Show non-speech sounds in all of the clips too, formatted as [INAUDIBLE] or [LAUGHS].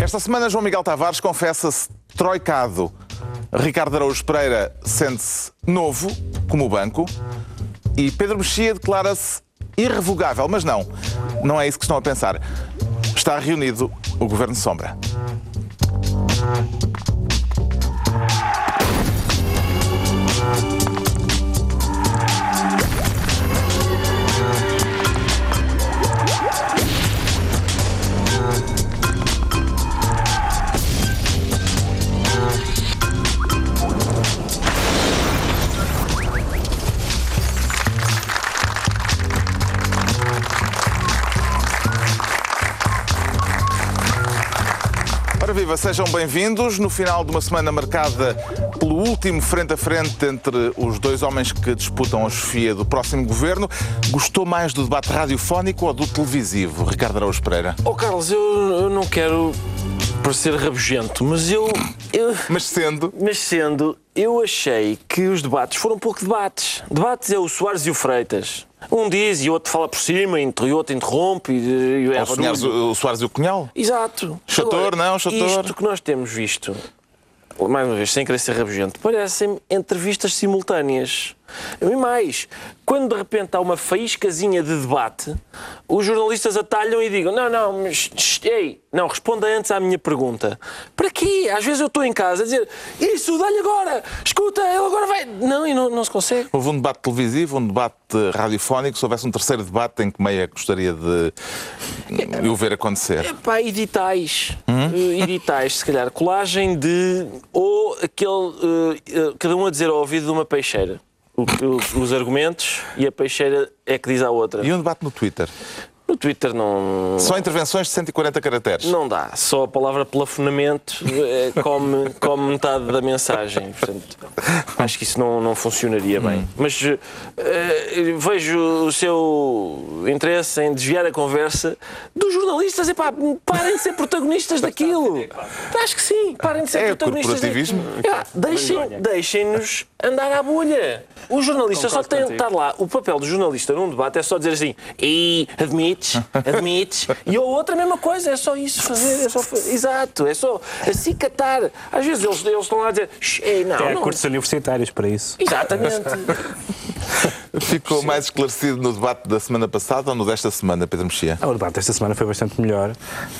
Esta semana, João Miguel Tavares confessa-se troicado. Ricardo Araújo Pereira sente-se novo, como o banco. E Pedro Mexia declara-se irrevogável. Mas não, não é isso que estão a pensar. Está reunido o Governo Sombra. Ora viva, sejam bem-vindos. No final de uma semana marcada pelo último frente a frente entre os dois homens que disputam a chefia do próximo governo, gostou mais do debate radiofónico ou do televisivo, Ricardo Araújo Pereira? Oh, Carlos, eu, eu não quero parecer rabugento, mas eu, eu. Mas sendo. Mas sendo, eu achei que os debates foram um pouco debates. Debates é o Soares e o Freitas. Um diz e o outro fala por cima, e o outro interrompe. E, e sonhares o, o Soares e o Cunhal? Exato. Chator, não, chator. Isto que nós temos visto, mais uma vez, sem querer ser rabugento, parecem entrevistas simultâneas. E mais, quando de repente há uma faíscazinha de debate, os jornalistas atalham e digam: Não, não, mas, ei, não, responda antes à minha pergunta. Para quê? Às vezes eu estou em casa a dizer: Isso, dá-lhe agora, escuta, ele agora vai. Não, e não, não se consegue. Houve um debate televisivo, um debate radiofónico. Se houvesse um terceiro debate, em que meia gostaria de o ver acontecer? Epá, editais. Eh, editais, se calhar. Colagem de. Ou aquele. eh, cada um a dizer ao ouvido de uma peixeira. Os argumentos e a peixeira é que diz à outra. E um debate no Twitter? No Twitter não. Só intervenções de 140 caracteres. Não dá. Só a palavra plafonamento eh, come, come metade da mensagem. Portanto, acho que isso não, não funcionaria bem. Mas eh, vejo o seu interesse em desviar a conversa dos jornalistas. Epá, parem de ser protagonistas daquilo. Acho que sim. Parem de ser É protagonistas corporativismo. Epá, deixem- Deixem-nos andar à bolha. O jornalista só tem de estar lá. O papel do jornalista num debate é só dizer assim: e admites, [LAUGHS] admites. E o outro a mesma coisa, é só isso fazer. É só, exato, é só acicatar. Às vezes eles, eles estão lá a dizer: "Shh, ei, não, Tem não. cursos universitários para isso. Exatamente. [LAUGHS] Ficou mais esclarecido no debate da semana passada ou no desta semana, Pedro Mexia? Ah, O debate esta semana foi bastante melhor,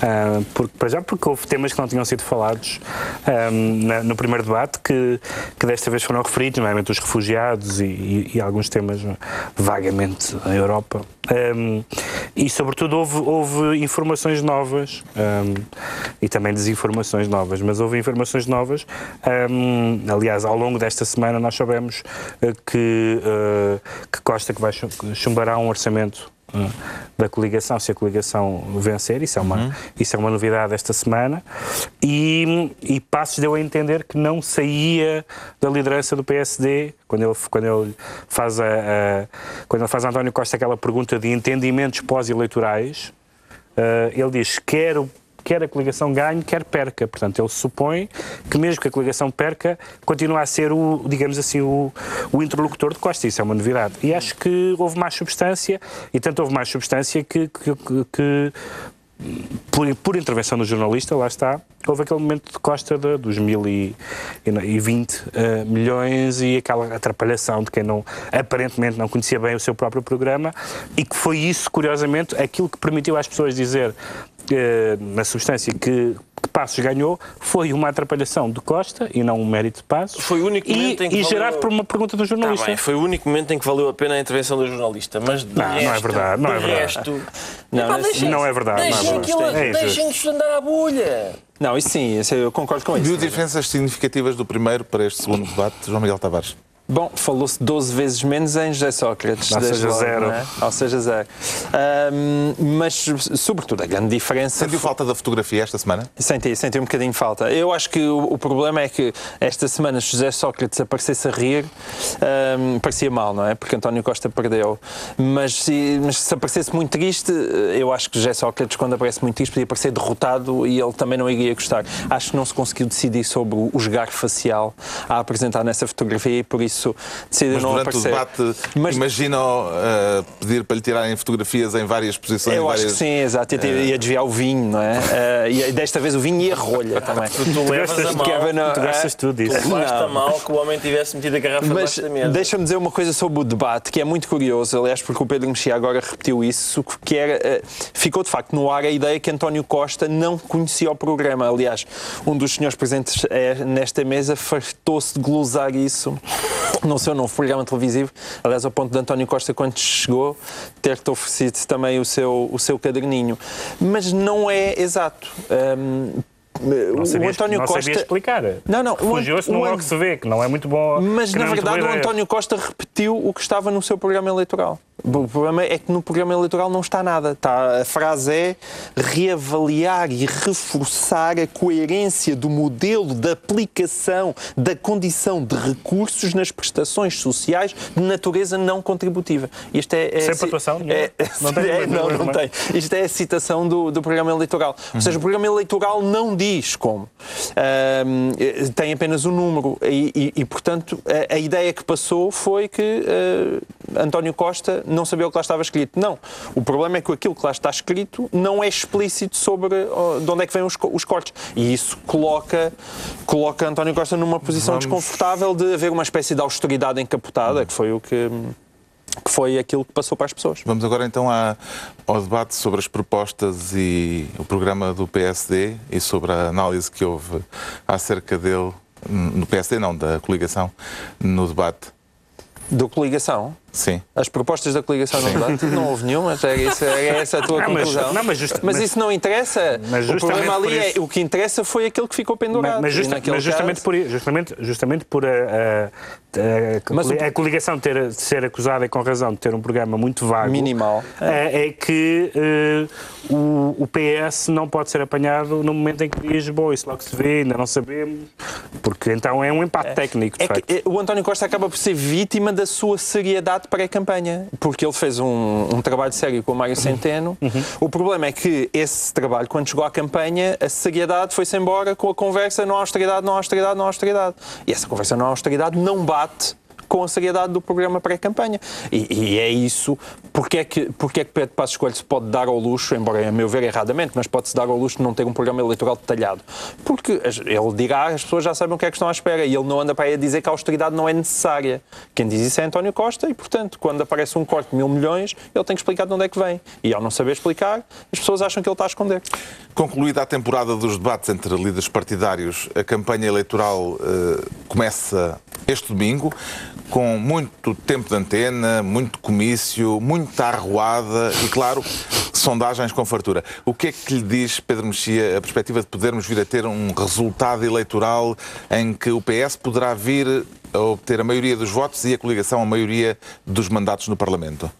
ah, porque, para já porque houve temas que não tinham sido falados ah, na- no primeiro debate, que, que desta vez foram referidos, nomeadamente os refugiados e, e- e alguns temas vagamente a Europa. Ah, e, sobretudo, houve, houve informações novas ah, e também desinformações novas, mas houve informações novas. ah, aliás, ao longo desta semana nós soubemos ah, que, ah, que Costa que vai chum- chumbará um orçamento uh, da coligação, se a coligação vencer, isso é uma, isso é uma novidade esta semana, e, e Passos deu a entender que não saía da liderança do PSD, quando ele, quando ele, faz, a, a- quando ele faz a António Costa aquela pergunta de entendimentos pós-eleitorais, uh, ele diz, quero quer a coligação ganhe, quer perca. Portanto, ele supõe que mesmo que a coligação perca, continua a ser o, digamos assim, o, o interlocutor de Costa. Isso é uma novidade. E acho que houve mais substância, e tanto houve mais substância que, que- que- por, por intervenção do jornalista, lá está, houve aquele momento de Costa de, dos 1020 eh, milhões e aquela atrapalhação de quem não, aparentemente não conhecia bem o seu próprio programa e que foi isso, curiosamente, aquilo que permitiu às pessoas dizer na substância que, que Passos ganhou foi uma atrapalhação de Costa e não um mérito de Passos. Foi o único e, momento em que e valeu- gerado por uma pergunta do Tá jornalista. bem, foi o único momento em que valeu a pena a intervenção do jornalista. Mas de Não, não é resto, verdade, não de é verdade. resto, Não, Epá, nesse- deixem- não é verdade, não é Deixem, deixem-nos andar à bolha. Não, isso sim, isso eu concordo com isso. Viu diferenças significativas do primeiro para este segundo debate, João Miguel Tavares? Bom, falou-se 12 vezes menos em José Sócrates. Ou seja, logo, zero. é? Ou seja, zero. Ahm, mas, sobretudo, a grande diferença. Sentiu falta da fotografia esta semana? Senti, senti um bocadinho falta. Eu acho que o, o problema é que esta semana, se José Sócrates aparecesse a rir, ahm, parecia mal, não é? Porque António Costa perdeu. Mas se, mas se aparecesse muito triste, eu acho que José Sócrates, quando aparece muito triste, podia parecer derrotado e ele também não iria gostar. Acho que não se conseguiu decidir sobre o jogar facial a apresentar nessa fotografia e por isso isso decide Mas não durante aparecer. o debate, Mas- imagina uh, pedir para lhe tirarem fotografias em várias posições. Eu acho várias... que sim, exato. Ia, ia desviar o vinho, não é? Eh, e desta vez o vinho e a rolha também. Tu levas a mal, Kevin, não, Tu gastas eh, tudo isso. tu levaste a Não. mal que o homem tivesse metido a garrafa Mas da mesa. deixa-me dizer uma coisa sobre o debate que é muito curioso, aliás, porque o Pedro Mexia agora repetiu isso, que era, eh, ficou de facto no ar a ideia que António Costa não conhecia o programa. Aliás, um dos senhores presentes eh, nesta mesa fartou-se de glosar isso no seu novo programa televisivo, aliás, ao ponto de António Costa, quando chegou, ter-te oferecido também o seu, o seu caderninho. Mas não é exato. Ahm, Não o sabia, António não Costa. explicar. Não, não, o An- Refugiou-se o que se vê, que não é muito bom. mas na é verdade o. António Costa repetiu o que estava no seu programa eleitoral. O problema é que no programa eleitoral não está nada. Está, a frase é reavaliar e reforçar a coerência do modelo de aplicação da condição de recursos nas prestações sociais de natureza não contributiva. Isto é, é Sem pontuação nenhuma? É, Não tem [LAUGHS] é, não, não tem. Isto é a citação do, do programa eleitoral. Ou seja, o programa eleitoral não diz como. Ahm, eh, tem apenas um número. E, e- e, portanto, a, a ideia que passou foi que eh, António Costa não sabia o que lá estava escrito. Não. O problema é que aquilo que lá está escrito não é explícito sobre oh, de onde é que vêm os, os cortes. E isso coloca, coloca António Costa numa posição Vamos- desconfortável de haver uma espécie de austeridade encapotada, que foi o que. Que foi aquilo que passou para as pessoas. Vamos agora então ao debate sobre as propostas e o programa do PSD e sobre a análise que houve acerca dele no PSD, não, da coligação, no debate. Da coligação? Sim. As propostas da coligação no debate? Não houve nenhuma, era, isso, era essa a tua Não, mas- conclusão. não, mas just- Mas mas- isso não interessa. Mas o problema ali é isso- o que interessa foi aquele que ficou pendurado. Mas, mas justa- mas justamente, caso- por, justamente, justamente por a, a- a- Mas a coligação ter, ser acusada e com razão de ter um programa muito vago Minimal. é, é que eh, o, o PS não pode ser apanhado no momento em que diz bom, isso logo se vê, ainda não sabemos, porque então é um empate técnico, de É facto. que o António Costa acaba por ser vítima da sua seriedade pré-campanha, porque ele fez um, um trabalho sério com o Mário Centeno. O problema é que esse trabalho, quando chegou à campanha, a seriedade foi-se embora com a conversa não austeridade, não austeridade, não austeridade. E essa conversa não austeridade não bate com a seriedade do programa pré-campanha. E, e é isso. Porque é, que, porque é que Pedro Passos Coelho se pode dar ao luxo, embora a meu ver erradamente, mas pode-se dar ao luxo de não ter um programa eleitoral detalhado? Porque ele dirá, as pessoas já sabem o que é que estão à espera e ele não anda para aí a dizer que a austeridade não é necessária. Quem diz isso é António Costa e, portanto, quando aparece um corte de mil milhões, ele tem que explicar de onde é que vem. E ao não saber explicar, as pessoas acham que ele está a esconder. Concluída a temporada dos debates entre líderes partidários, a campanha eleitoral eh, começa este domingo, com muito tempo de antena, muito comício, muita arruada e, claro, sondagens com fartura. O que é que lhe diz, Pedro Mexia, a perspectiva de podermos vir a ter um resultado eleitoral em que o PS poderá vir a obter a maioria dos votos e a coligação a maioria dos mandatos no Parlamento?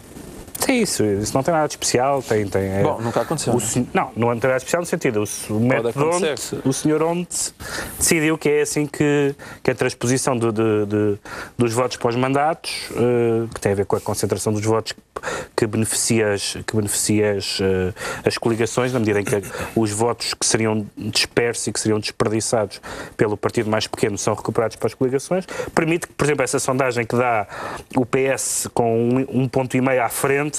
Sim, isso, isso não tem nada de especial. Tem, tem, é- Bom, nunca aconteceu, o não é? sen- não, não tem nada de especial no sentido. O, o método acontecer. o senhor onde decidiu que é assim que, que a transposição de- de- dos votos para os mandatos, eh, que tem a ver com a concentração dos votos que beneficia as, que beneficia as, eh, as coligações, na medida em que os votos que seriam dispersos e que seriam desperdiçados pelo partido mais pequeno são recuperados para as coligações, permite que, por exemplo, essa sondagem que dá o PS com um, um ponto e meio à frente,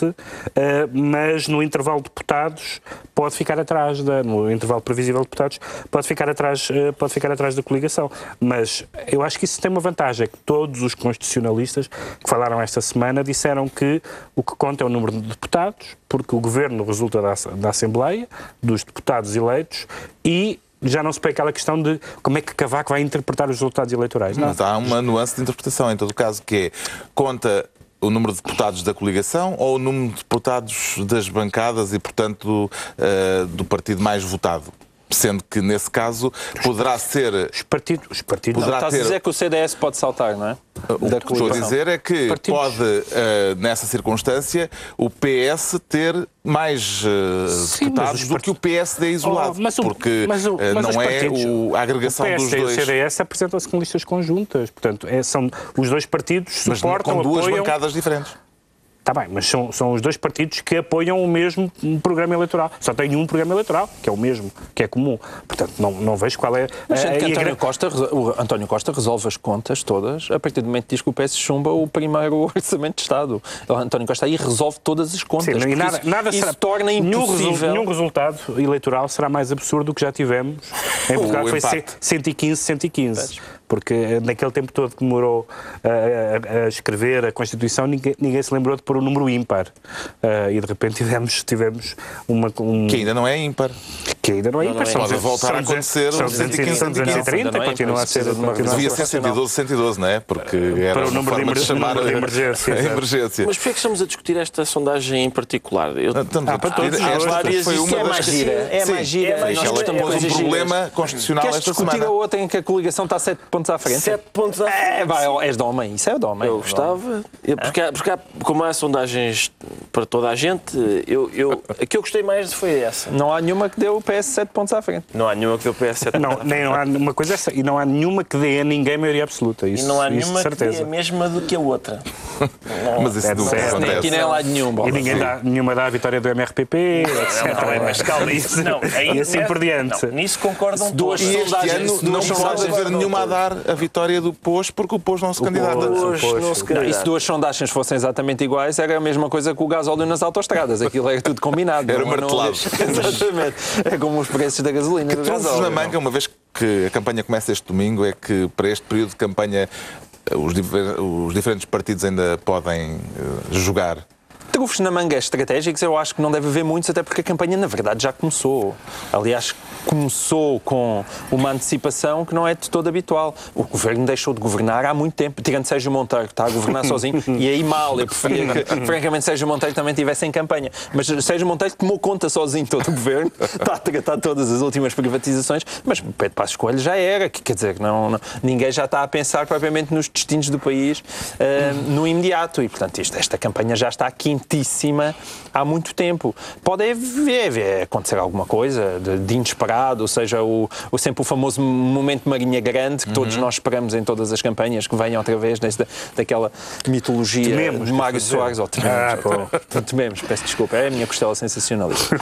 eh, mas no intervalo de deputados pode ficar atrás da, no intervalo previsível de deputados pode ficar atrás eh, pode ficar atrás da coligação mas eu acho que isso tem uma vantagem é que todos os constitucionalistas que falaram esta semana disseram que o que conta é o número de deputados porque o governo resulta da, da Assembleia dos deputados eleitos e já não se põe aquela questão de como é que Cavaco vai interpretar os resultados eleitorais. Não. Mas há uma nuance de interpretação, em todo caso, que é conta o número de deputados da coligação ou o número de deputados das bancadas e, portanto, eh, do partido mais votado? Sendo que, nesse caso, poderá ser. Os partidos, os partidos Poderá Estás a dizer que o CDS pode saltar, não é? O que estou a dizer é que Partidos. pode, eh, nessa circunstância, o PS ter mais eh, Sim, deputados mas os do que o PSD isolado. Oh, mas o- porque mas o- eh, mas não é o- a agregação o PS dos e o dois. CDS apresentam-se com listas conjuntas. Portanto, é- são os dois partidos Mas suportam, com duas apoiam. bancadas diferentes. Está bem, mas são, são os dois partidos que apoiam o mesmo programa eleitoral. Só tem um programa eleitoral, que é o mesmo, que é comum. Portanto, não, não vejo qual é... Mas sendo a- a- António Costa, o António Costa resolve as contas todas a partir do momento que diz que o PS chumba o primeiro [LAUGHS] orçamento de Estado. O António Costa aí resolve todas as contas. Sim, nada, isso, nada isso será, torna nenhum, impossível. nenhum resultado eleitoral será mais absurdo do que já tivemos em Portugal, foi empate. 115, 115. Porque eh, naquele tempo todo que demorou a, a- a escrever a Constituição, ninguém, ninguém se lembrou de pôr o número ímpar. Eh, e de repente tivemos, tivemos uma. Um, Que ainda não é ímpar. que ainda não é ímpar. não é. são Pode voltar a acontecer São o 215, 115, 230, ainda não é, continua a ser. de uma a Devia ser- ser 112, 112, não é? Porque era Para o número de forma de emer- chamar número [LAUGHS] de emergência, a emergência. Mas porquê é que estamos a discutir esta sondagem em particular? Eu, Ah, a para discutir todos os esta várias, foi uma é das mais gira, é mais gira. é mais Ela gira. pôs um problema constitucional esta discutir semana. a outra em que a coligação está 7 pontos à frente? Sete pontos à É, frente. vai, és de homem. Isso é de homem. Eu gostava, eu- porque, há- porque há- como há sondagens para toda a gente, eu, eu, a que eu gostei mais foi essa. Não há nenhuma que deu o PS 7 pontos à frente. Não há nenhuma que deu PS7 Não, nem, não há uma coisa essa, e não há nenhuma que dê a ninguém maioria absoluta. E Isso, não há isso nenhuma que dê certeza. a mesma do que a outra. [LAUGHS] Mas isso É nunca certo. Nem aqui acontece. nem lá de nenhum. bola. E ninguém dá, nenhuma dá a vitória do MRPP, etc. Não, não, mas calma isso. [LAUGHS] Não, aí- e assim por diante. Não, nisso concordam Duas todos. E este sondagens- ano duas não haver guardam nenhuma a todas. Dar a vitória do POS porque o POS não se candidata. Não e se duas sondagens fossem exatamente iguais, era a mesma coisa que o gasóleo nas autostradas. Aquilo era tudo combinado. Era não- não- martelado. [LAUGHS] Exatamente. É como os preços da gasolina e do Trunfos na manga, uma vez que a campanha começa este domingo, é que para este período de campanha eh, os, os diferentes partidos ainda podem eh, jogar. Trufos na manga estratégicos, eu acho que não deve haver muitos, até porque a campanha, na verdade, já começou. Aliás, começou com uma antecipação que não é de todo habitual. O governo deixou de governar há muito tempo, tirando Sérgio Monteiro, que está a governar [LAUGHS] sozinho, e aí mal. Eu preferia que, francamente, Sérgio Monteiro também estivesse em campanha. Mas Sérgio Monteiro tomou conta sozinho todo o governo, está a tratar todas as últimas privatizações, mas Pedro Passos Coelho já era, que, quer dizer, não, não- ninguém já está a pensar propriamente nos destinos do país eh, no imediato. E, portanto, isto, esta campanha já está quentíssima há muito tempo. Pode haver, acontecer alguma coisa de, de inesperado, ou seja, o, o- sempre o famoso momento Marinha Grande, que todos nós esperamos em todas as campanhas, que venha outra vez desta, daquela mitologia Tememos, de Mário. Soares. Ou tememos, Ah, [LAUGHS] tememos, peço desculpa, é a minha costela sensacionalista.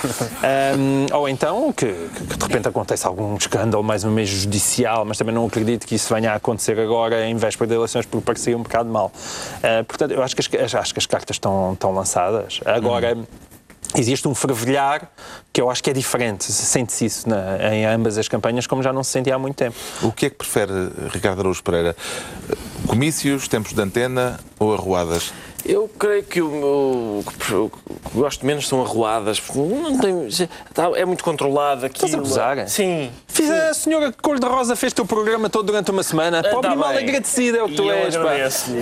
Ahm, ou então que, que de repente acontece algum escândalo, mais uma vez judicial, mas também não acredito que isso venha a acontecer agora em véspera de eleições, porque parecia um bocado mal. Ah, portanto, eu acho que as, acho que as cartas estão, estão lançadas. Agora. Existe um fervilhar que eu acho que é diferente, sente-se isso na- em ambas as campanhas, como já não se sentia há muito tempo. O que é que prefere Ricardo Araújo Pereira? Comícios, tempos de antena ou arruadas? Eu creio que o, que gosto menos são arruadas. porque Não tem, tá- é muito controlado aquilo. Estás a gozar? Sim. Fiz a senhora Cor-de-Rosa fez teu programa todo durante uma semana. Pobre tá e mal agradecida é o que tu eu és, pá.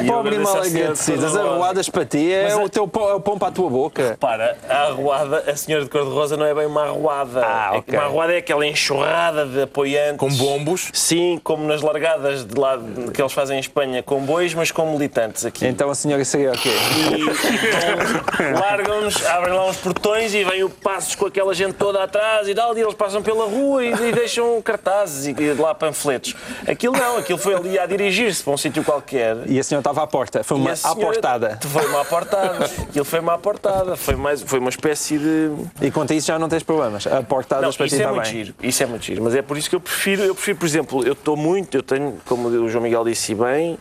Pobre e mal agradecida. As arruadas para ti é Mas o é- teu pão, é o pão para a tua boca. Para, a arruada, a senhora de cor-de-rosa não é bem uma arruada. Ah, É Uma arruada é aquela enxurrada de apoiantes. Com bombos? Sim, como nas largadas de lá que eles fazem em Espanha, com bois, mas com militantes aqui. Então a senhora seria o quê? E então, largam-nos, abrem lá uns portões e vem o passos com aquela gente toda atrás e tal, e eles passam pela rua e, e deixam cartazes e, e lá panfletos. Aquilo não, aquilo foi ali a dirigir-se para um sítio qualquer. E a senhora estava à porta. Foi uma a aportada. Foi uma aportada. Aquilo foi uma aportada. Foi, mais, foi uma espécie de. E quanto a isso já não tens problemas. Não, Aportadas para ti isso é também. muito giro. Isso é muito giro. Mas é por isso que eu prefiro, eu prefiro, por exemplo, eu estou muito, eu tenho, como o João Miguel disse bem,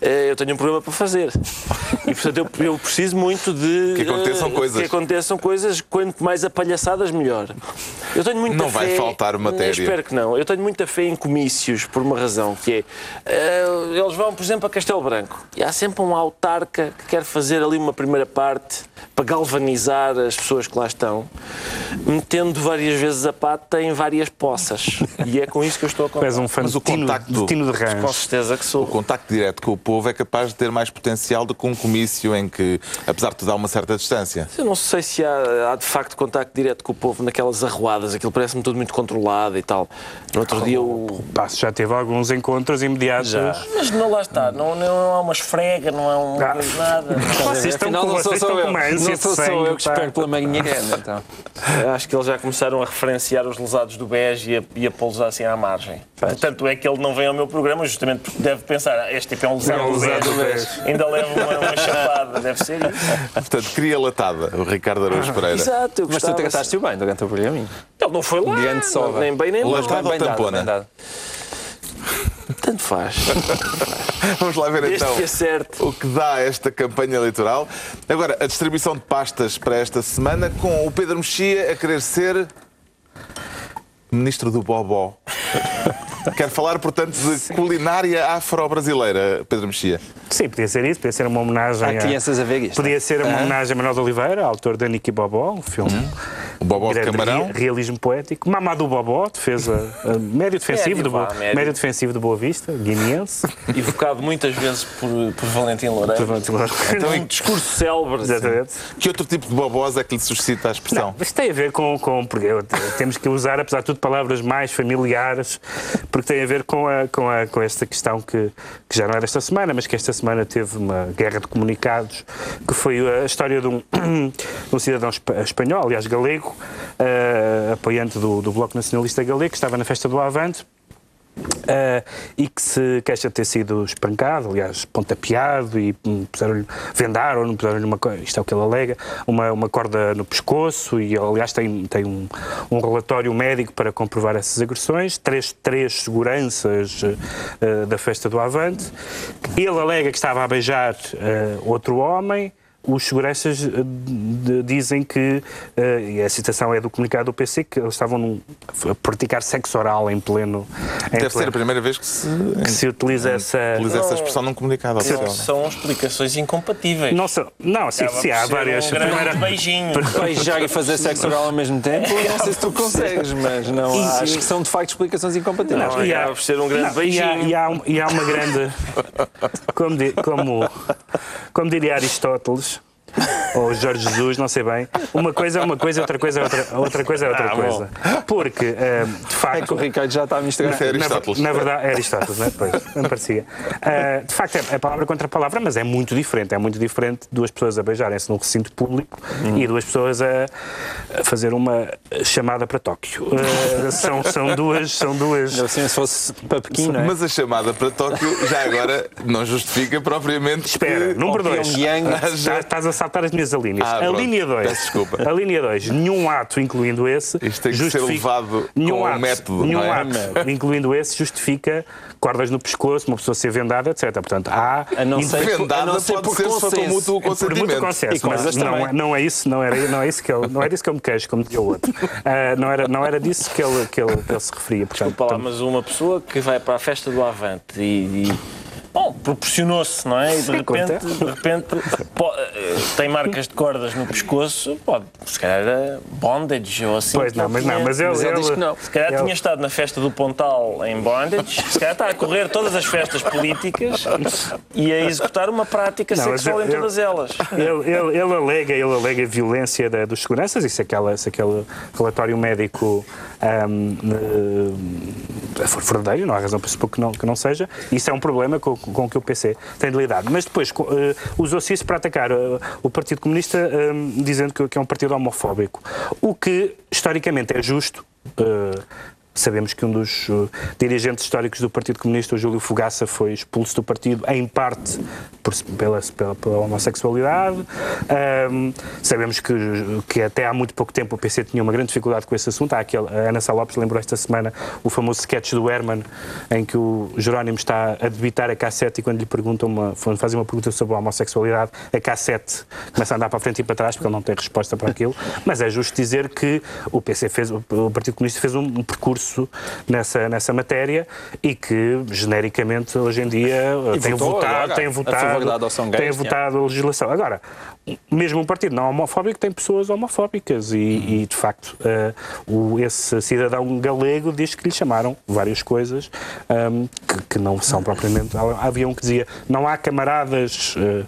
eh, eu tenho um programa para fazer. E portanto eu, eu preciso muito de. Que aconteçam eh, coisas. Que aconteçam coisas, quanto mais apalhaçadas, melhor. Eu tenho muita Não vai fé- faltar matéria. Eu espero que não. Eu tenho muita fé em comícios, por uma razão, que é. eh, eles vão, por exemplo, a Castelo Branco. E há sempre um autarca que quer fazer ali uma primeira parte para galvanizar as pessoas que lá estão, metendo várias vezes a pata em várias poças. E é com isso que eu estou a Tu és contar. um fã Mas de o Tino, contacto- de Tino de Com certeza que O sou. contacto direto com o povo é capaz de ter mais potencial do que um comício em que, apesar de tudo, há uma certa distância. Eu não sei se há, há de facto contacto direto com o povo naquelas arruadas. Aquilo parece-me tudo muito controlado e tal. No outro dia o. Passo já teve alguns encontros imediatos. Mas não lá está, não, não há uma esfrega, não há um Ah. nada. [LAUGHS] Vocês estão Afinal, com, não sou vocês só estão eu. com uma ânsia Não de sou só eu que espero pela Marinha Grande. Então. Acho que eles já começaram a referenciar os lesados do BES e a, e a pô-los assim à margem. Tanto é que ele não vem ao meu programa justamente porque deve pensar, "Ah, este tipo é um lesado É do lesado do BES. Ainda leva uma, uma latada, deve ser isso. Portanto, cria latada, o Ricardo Araújo Pereira. Exato, eu Mas tu trataste-o bem durante o programa. Ele não foi lá, Grande sova. nem bem nem mal. Latada ou tampona? dado. Tanto faz. [LAUGHS] Vamos lá ver Desde então que acerte. o que dá esta campanha eleitoral. Agora, a distribuição de pastas para esta semana com o Pedro Mexia a querer ser ministro do Bobó. [LAUGHS] Quero falar, portanto, de culinária afro-brasileira, Pedro Mexia. Sim, podia ser isso, podia ser uma homenagem. Há a- crianças a ver isto. Podia ser uma homenagem a Manuel de Oliveira, autor da Niki Bobó, um filme. O Bobó de camarão. re- realismo poético. Mamadou Bobó, defesa uh, médio defensivo, Médio, do Boa, vá, médio. médio defensivo do Boa Vista, guineense. [LAUGHS] Evocado muitas vezes por, por Valentim Loureiro. Então, um discurso célebre. Exatamente. Que outro tipo de bobós é que lhe suscita a expressão? Não, isto tem a ver com, com. Porque eu- temos que usar, apesar de tudo, palavras mais familiares, porque tem a ver com, a, com, a, com esta questão que, que já não era esta semana, mas que esta semana teve uma guerra de comunicados, que foi a história de um, [CLEARS THROAT] um cidadão espa- espanhol, aliás galego, eh, apoiante do, do Bloco Nacionalista Galego, que estava na festa do Avante. Uh, e que se queixa de ter sido espancado, aliás, pontapeado e hum, puseram-lhe, vendaram, puseram-lhe uma, isto é o que ele alega, uma, uma corda no pescoço e, aliás, tem, tem um, um relatório médico para comprovar essas agressões, três, três seguranças uh, da festa do Avante. Ele alega que estava a beijar uh, outro homem, os seguranças eh, dizem que, eh, e a citação é do comunicado do PC, que eles estavam num- a praticar sexo oral em pleno. em Deve ser a pleno- primeira vez que se, que se utiliza essa. utiliza essa expressão num comunicado oficial. Não são explicações incompatíveis. Não, são- não sim, Acaba sim, por há várias. Um primeira- beijinho. [LAUGHS] Beijar e fazer sexo oral ao mesmo tempo, não sei se tu consegues, mas não há- acho que são de facto explicações incompatíveis. Não, E há- ser um grande não, e há- beijinho. E há, e há uma grande. [LAUGHS] Como, como, como diria Aristóteles. Ou Jorge Jesus, não sei bem. Uma coisa é uma coisa, outra coisa é outra, outra coisa é outra Ah, bom. coisa. Porque, eh, de É que facto. o Ricardo já está a misturar. Na, Aristóteles. na verdade, é Aristóteles, não é? Pois, não parecia. Ah, de facto, é, é palavra contra palavra, mas é muito diferente. É muito diferente duas pessoas a beijarem-se num recinto público e duas pessoas a, a fazer uma chamada para Tóquio. Ah, são, são duas. São duas Assim, se fosse para Pequim, não é? Mas a chamada para Tóquio já agora não justifica propriamente. Espera, que- número 2. Pyongyang. Estás a saltar as minhas linhas. Ah, a pronto. linha 2. Peço desculpa. A linha 2. Nenhum ato, incluindo esse. Isto tem que ser levado nenhum com ato, método, Nenhum não é? ato, incluindo esse, justifica cordas no pescoço, uma pessoa ser vendada, etc. Portanto, há. A não ser- Vendada a não ser pode por ser só com consenso. mútuo por consentimento. consenso, E com mas não, é- não é isso, não era, não é isso que ele, não era isso que eu me queixo, como dizia o outro. [LAUGHS] Ah, não, era, não era disso que ele, que ele, que ele se referia. Portanto, Desculpa lá, mas uma pessoa que vai para a festa do Avante e. e, Bom, proporcionou-se, não é? E de repente, de repente po- eh, tem marcas de cordas no pescoço, pode, se calhar era bondage ou assim. Pois não, mas não, mas ele, Mas ele diz que não. Se calhar ele- tinha estado na festa do Pontal em bondage, se calhar está a correr todas as festas políticas e a executar uma prática Não, sexual eu- em todas elas. Ele, ele, ele alega, ele alega violência da- dos seguranças, e se, aquela, se aquele relatório médico for verdadeiro, não há razão para supor que não, que não seja, isso é um problema com, com que o PC tem de lidar. Mas depois eh, usou-se isso para atacar eh, o Partido Comunista, dizendo que é um partido homofóbico, o que historicamente é justo. Sabemos que um dos uh, dirigentes históricos do Partido Comunista, o Júlio Fogaça, foi expulso do partido, em parte por- pela, pela, pela homossexualidade. Ahm, sabemos que, que até há muito pouco tempo o PC tinha uma grande dificuldade com esse assunto. Há aquele, a Ana Sá Lopes lembrou esta semana o famoso sketch do Herman, em que o Jerónimo está a debitar a cassete e quando lhe perguntam uma, fazem uma pergunta sobre a homossexualidade, a cassete começa a andar para a frente e para trás porque ele não tem resposta para aquilo. Mas é justo dizer que o PC fez, o Partido Comunista fez um, um percurso nessa, nessa matéria e que, genericamente, hoje em dia E tem votou votado, agora tem votado, tem votado a legislação. Agora, mesmo um partido não homofóbico tem pessoas homofóbicas e, e, de facto, eh, o, esse cidadão galego diz que lhe chamaram várias coisas ahm, que, que não são propriamente. Havia um que dizia não há camaradas, eh,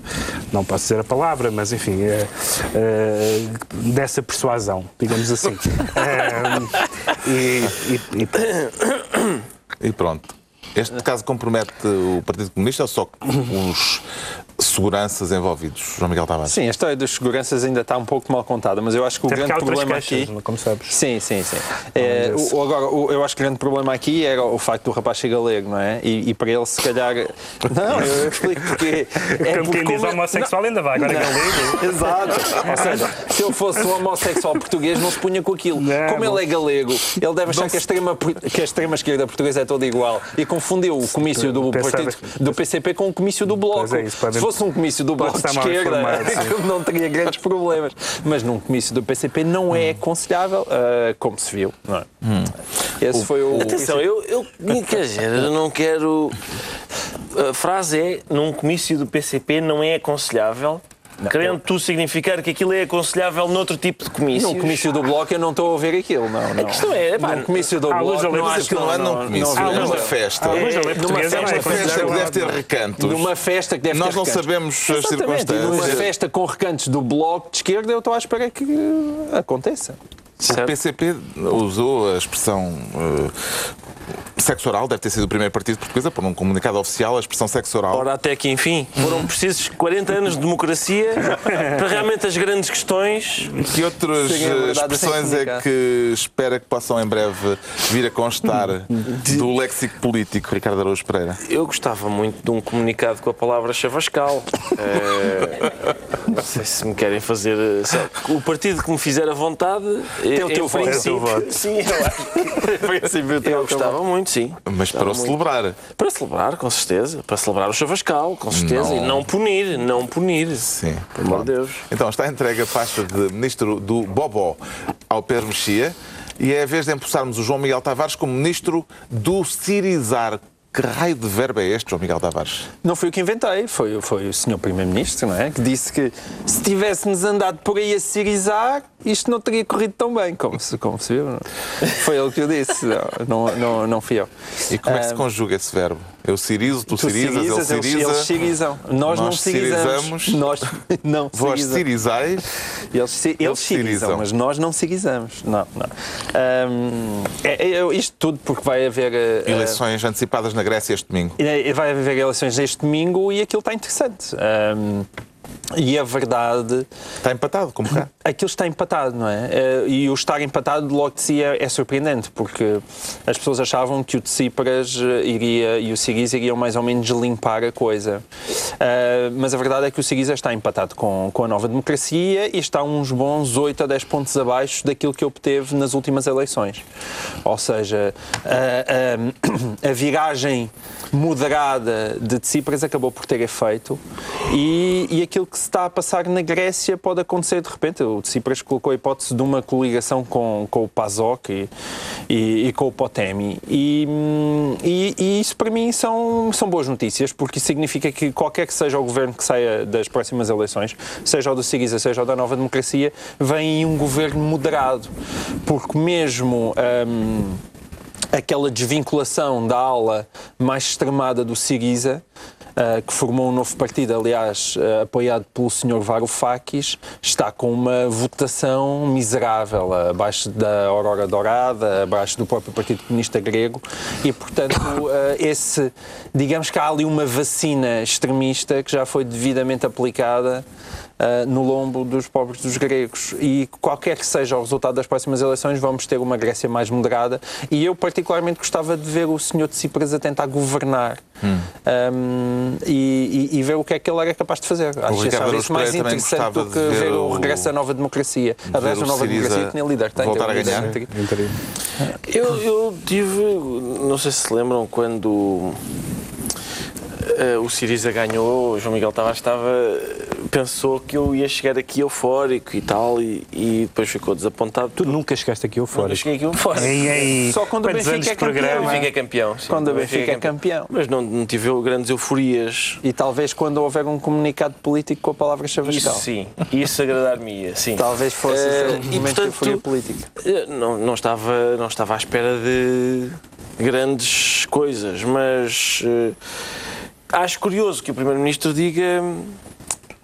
não posso dizer a palavra, mas enfim, eh, dessa persuasão, digamos assim. Ahm, [LAUGHS] e- e- e E pronto. Este caso compromete o Partido Comunista ou só os seguranças envolvidos, João Miguel Tavares? Sim, a história dos seguranças ainda está um pouco mal contada, mas eu acho que o Até grande problema queixas, aqui. como sabes. Sim, sim, sim. É, o- agora, o- eu acho que o grande problema aqui era o facto do rapaz ser galego, não é? E, e para ele, se calhar. [LAUGHS] Não, eu, eu explico porque. [LAUGHS] É Como quem diz como- homossexual ainda vai, agora é galego. [LAUGHS] Exato. Ou seja, se ele fosse um homossexual português, não se punha com aquilo. Não, Como não. ele é galego, ele deve achar que a, extrema, que a extrema esquerda portuguesa é toda igual. E confundiu o comício do, Pensava- partido, do PCP com o comício do Bloco. É, isso se fosse um comício do Bloco de esquerda, [LAUGHS] não teria grandes problemas. Mas num comício do PCP não é aconselhável, ah, como se viu. Não é? Esse foi o. Atenção, eu, eu quer dizer, eu não quero. A frase é: num comício do PCP não é aconselhável. Querendo tu significar que aquilo é aconselhável noutro tipo de comício. Num comício do Bloco eu não estou a ver aquilo, não. não. A questão é, pá, num comício do da Bloco não mas acho que não é num comício, não- é não- uma não- festa. Numa festa que deve ter recantos. Numa festa que deve Nós ter não recantos. sabemos as e numa circunstâncias. festa com recantos do Bloco de Esquerda, eu estou à espera que aconteça. O PCP usou a expressão eh, sexo oral, deve ter sido o primeiro partido português a pôr num comunicado oficial a expressão sexo oral. Ora, até que enfim, foram precisos 40 anos de democracia para realmente as grandes questões. Que outras é eh, expressões é que espera que possam em breve vir a constar do léxico político, Ricardo Araújo Pereira? Eu gostava muito de um comunicado com a palavra chavascal. Eh, [LAUGHS] não sei se me querem fazer. eh, o partido que me fizer a vontade. Tem o teu voto. Tem o teu voto. Sim, eu acho. [LAUGHS] princípio, Eu gostava muito, sim. Mas para o muito. celebrar. Para celebrar, com certeza. Para celebrar o chavascal, com certeza. Não. E não punir, não punir. Sim. Pelo amor de Deus. Então está entregue a faixa de ministro do Bobó ao Pedro Mexia e é a vez de empossarmos o João Miguel Tavares como ministro do Cirizar. Que raio de verbo é este, João Miguel Tavares? Não foi o que inventei, foi, foi o senhor Primeiro-Ministro, não é? Que disse que se tivéssemos andado por aí a cirizar, isto não teria corrido tão bem, como se, como se viu. não é? Foi ele que o disse, não, não, não, não fui eu. E como é que se Ah, conjuga esse verbo? Eu cirizo, tu, Tu cirizas, ele cirizas, eles, ciriza. eles cirizam. Nós, não Nós cirizamos. cirizamos. Nós não Vós cirizamos. cirizais. Eles, ci- eles Eles cirizam, cirizam. mas nós não cirizamos. Não, não. Ahm, é- é- isto tudo porque vai haver. eh, eh, Eleições antecipadas na Grécia este domingo. e Vai haver eleições este domingo e aquilo está interessante. Ahm, e a verdade, Está empatado, como cá. aquilo está empatado, não é? Eh, E o estar empatado logo de si é, é surpreendente, porque as pessoas achavam que o Tsipras eh, iria, e o Siriza iriam mais ou menos limpar a coisa. Ah, mas a verdade é que o Siriza está empatado com, com a nova democracia e está uns bons 8 a 10 pontos abaixo daquilo que obteve nas últimas eleições. Ou seja, a, a- [CLEARS THROAT] a viragem moderada de Tsipras acabou por ter efeito e, e aquilo que se está a passar na Grécia pode acontecer de repente. O Tsipras colocou a hipótese de uma coligação com, com o PASOK e, e, e com o Potemi e, e, e isso para mim são, são boas notícias porque isso significa que qualquer que seja o governo que saia das próximas eleições, seja o do Siriza, seja o da Nova Democracia, vem um governo moderado porque mesmo hum, aquela desvinculação da ala mais extremada do Siriza, ah, que formou um novo partido, aliás, apoiado pelo Sr. Varoufakis, está com uma votação miserável, abaixo da Aurora Dourada, abaixo do próprio Partido Comunista Grego, e, portanto, ah, [COUGHS] esse, digamos que há ali uma vacina extremista que já foi devidamente aplicada Uh, no lombo dos pobres dos gregos. E qualquer que seja o resultado das próximas eleições, vamos ter uma Grécia mais moderada. E eu, particularmente, gostava de ver o senhor de Tsipras a tentar governar um, e, e- e ver o que é que ele era capaz de fazer. Acho achava Araújo isso mais interessante do que ver o o- regresso à nova democracia. Aliás, a nova democracia tinha líder. Tem, voltar tem um a ganhar? Eu, eu tive, não sei se se lembram, quando eh, o Siriza ganhou, o João Miguel Tavares estava, pensou que eu ia chegar aqui eufórico e tal, e, e depois ficou desapontado. Tu nunca chegaste aqui Eu eufórico. cheguei aqui eufórico. Só quando o quantos Benfica anos é campeão? Benfica é campeão. sim. Quando o Benfica é campeão. Mas não, não tive grandes euforias. E talvez quando houver um comunicado político com a palavra chavascal. Isso sim, isso agradar-me-ia, sim. Talvez fosse esse um e, momento de euforia política. Eh, Não, não, estava, não estava à espera de grandes coisas, mas acho curioso que o Primeiro-Ministro diga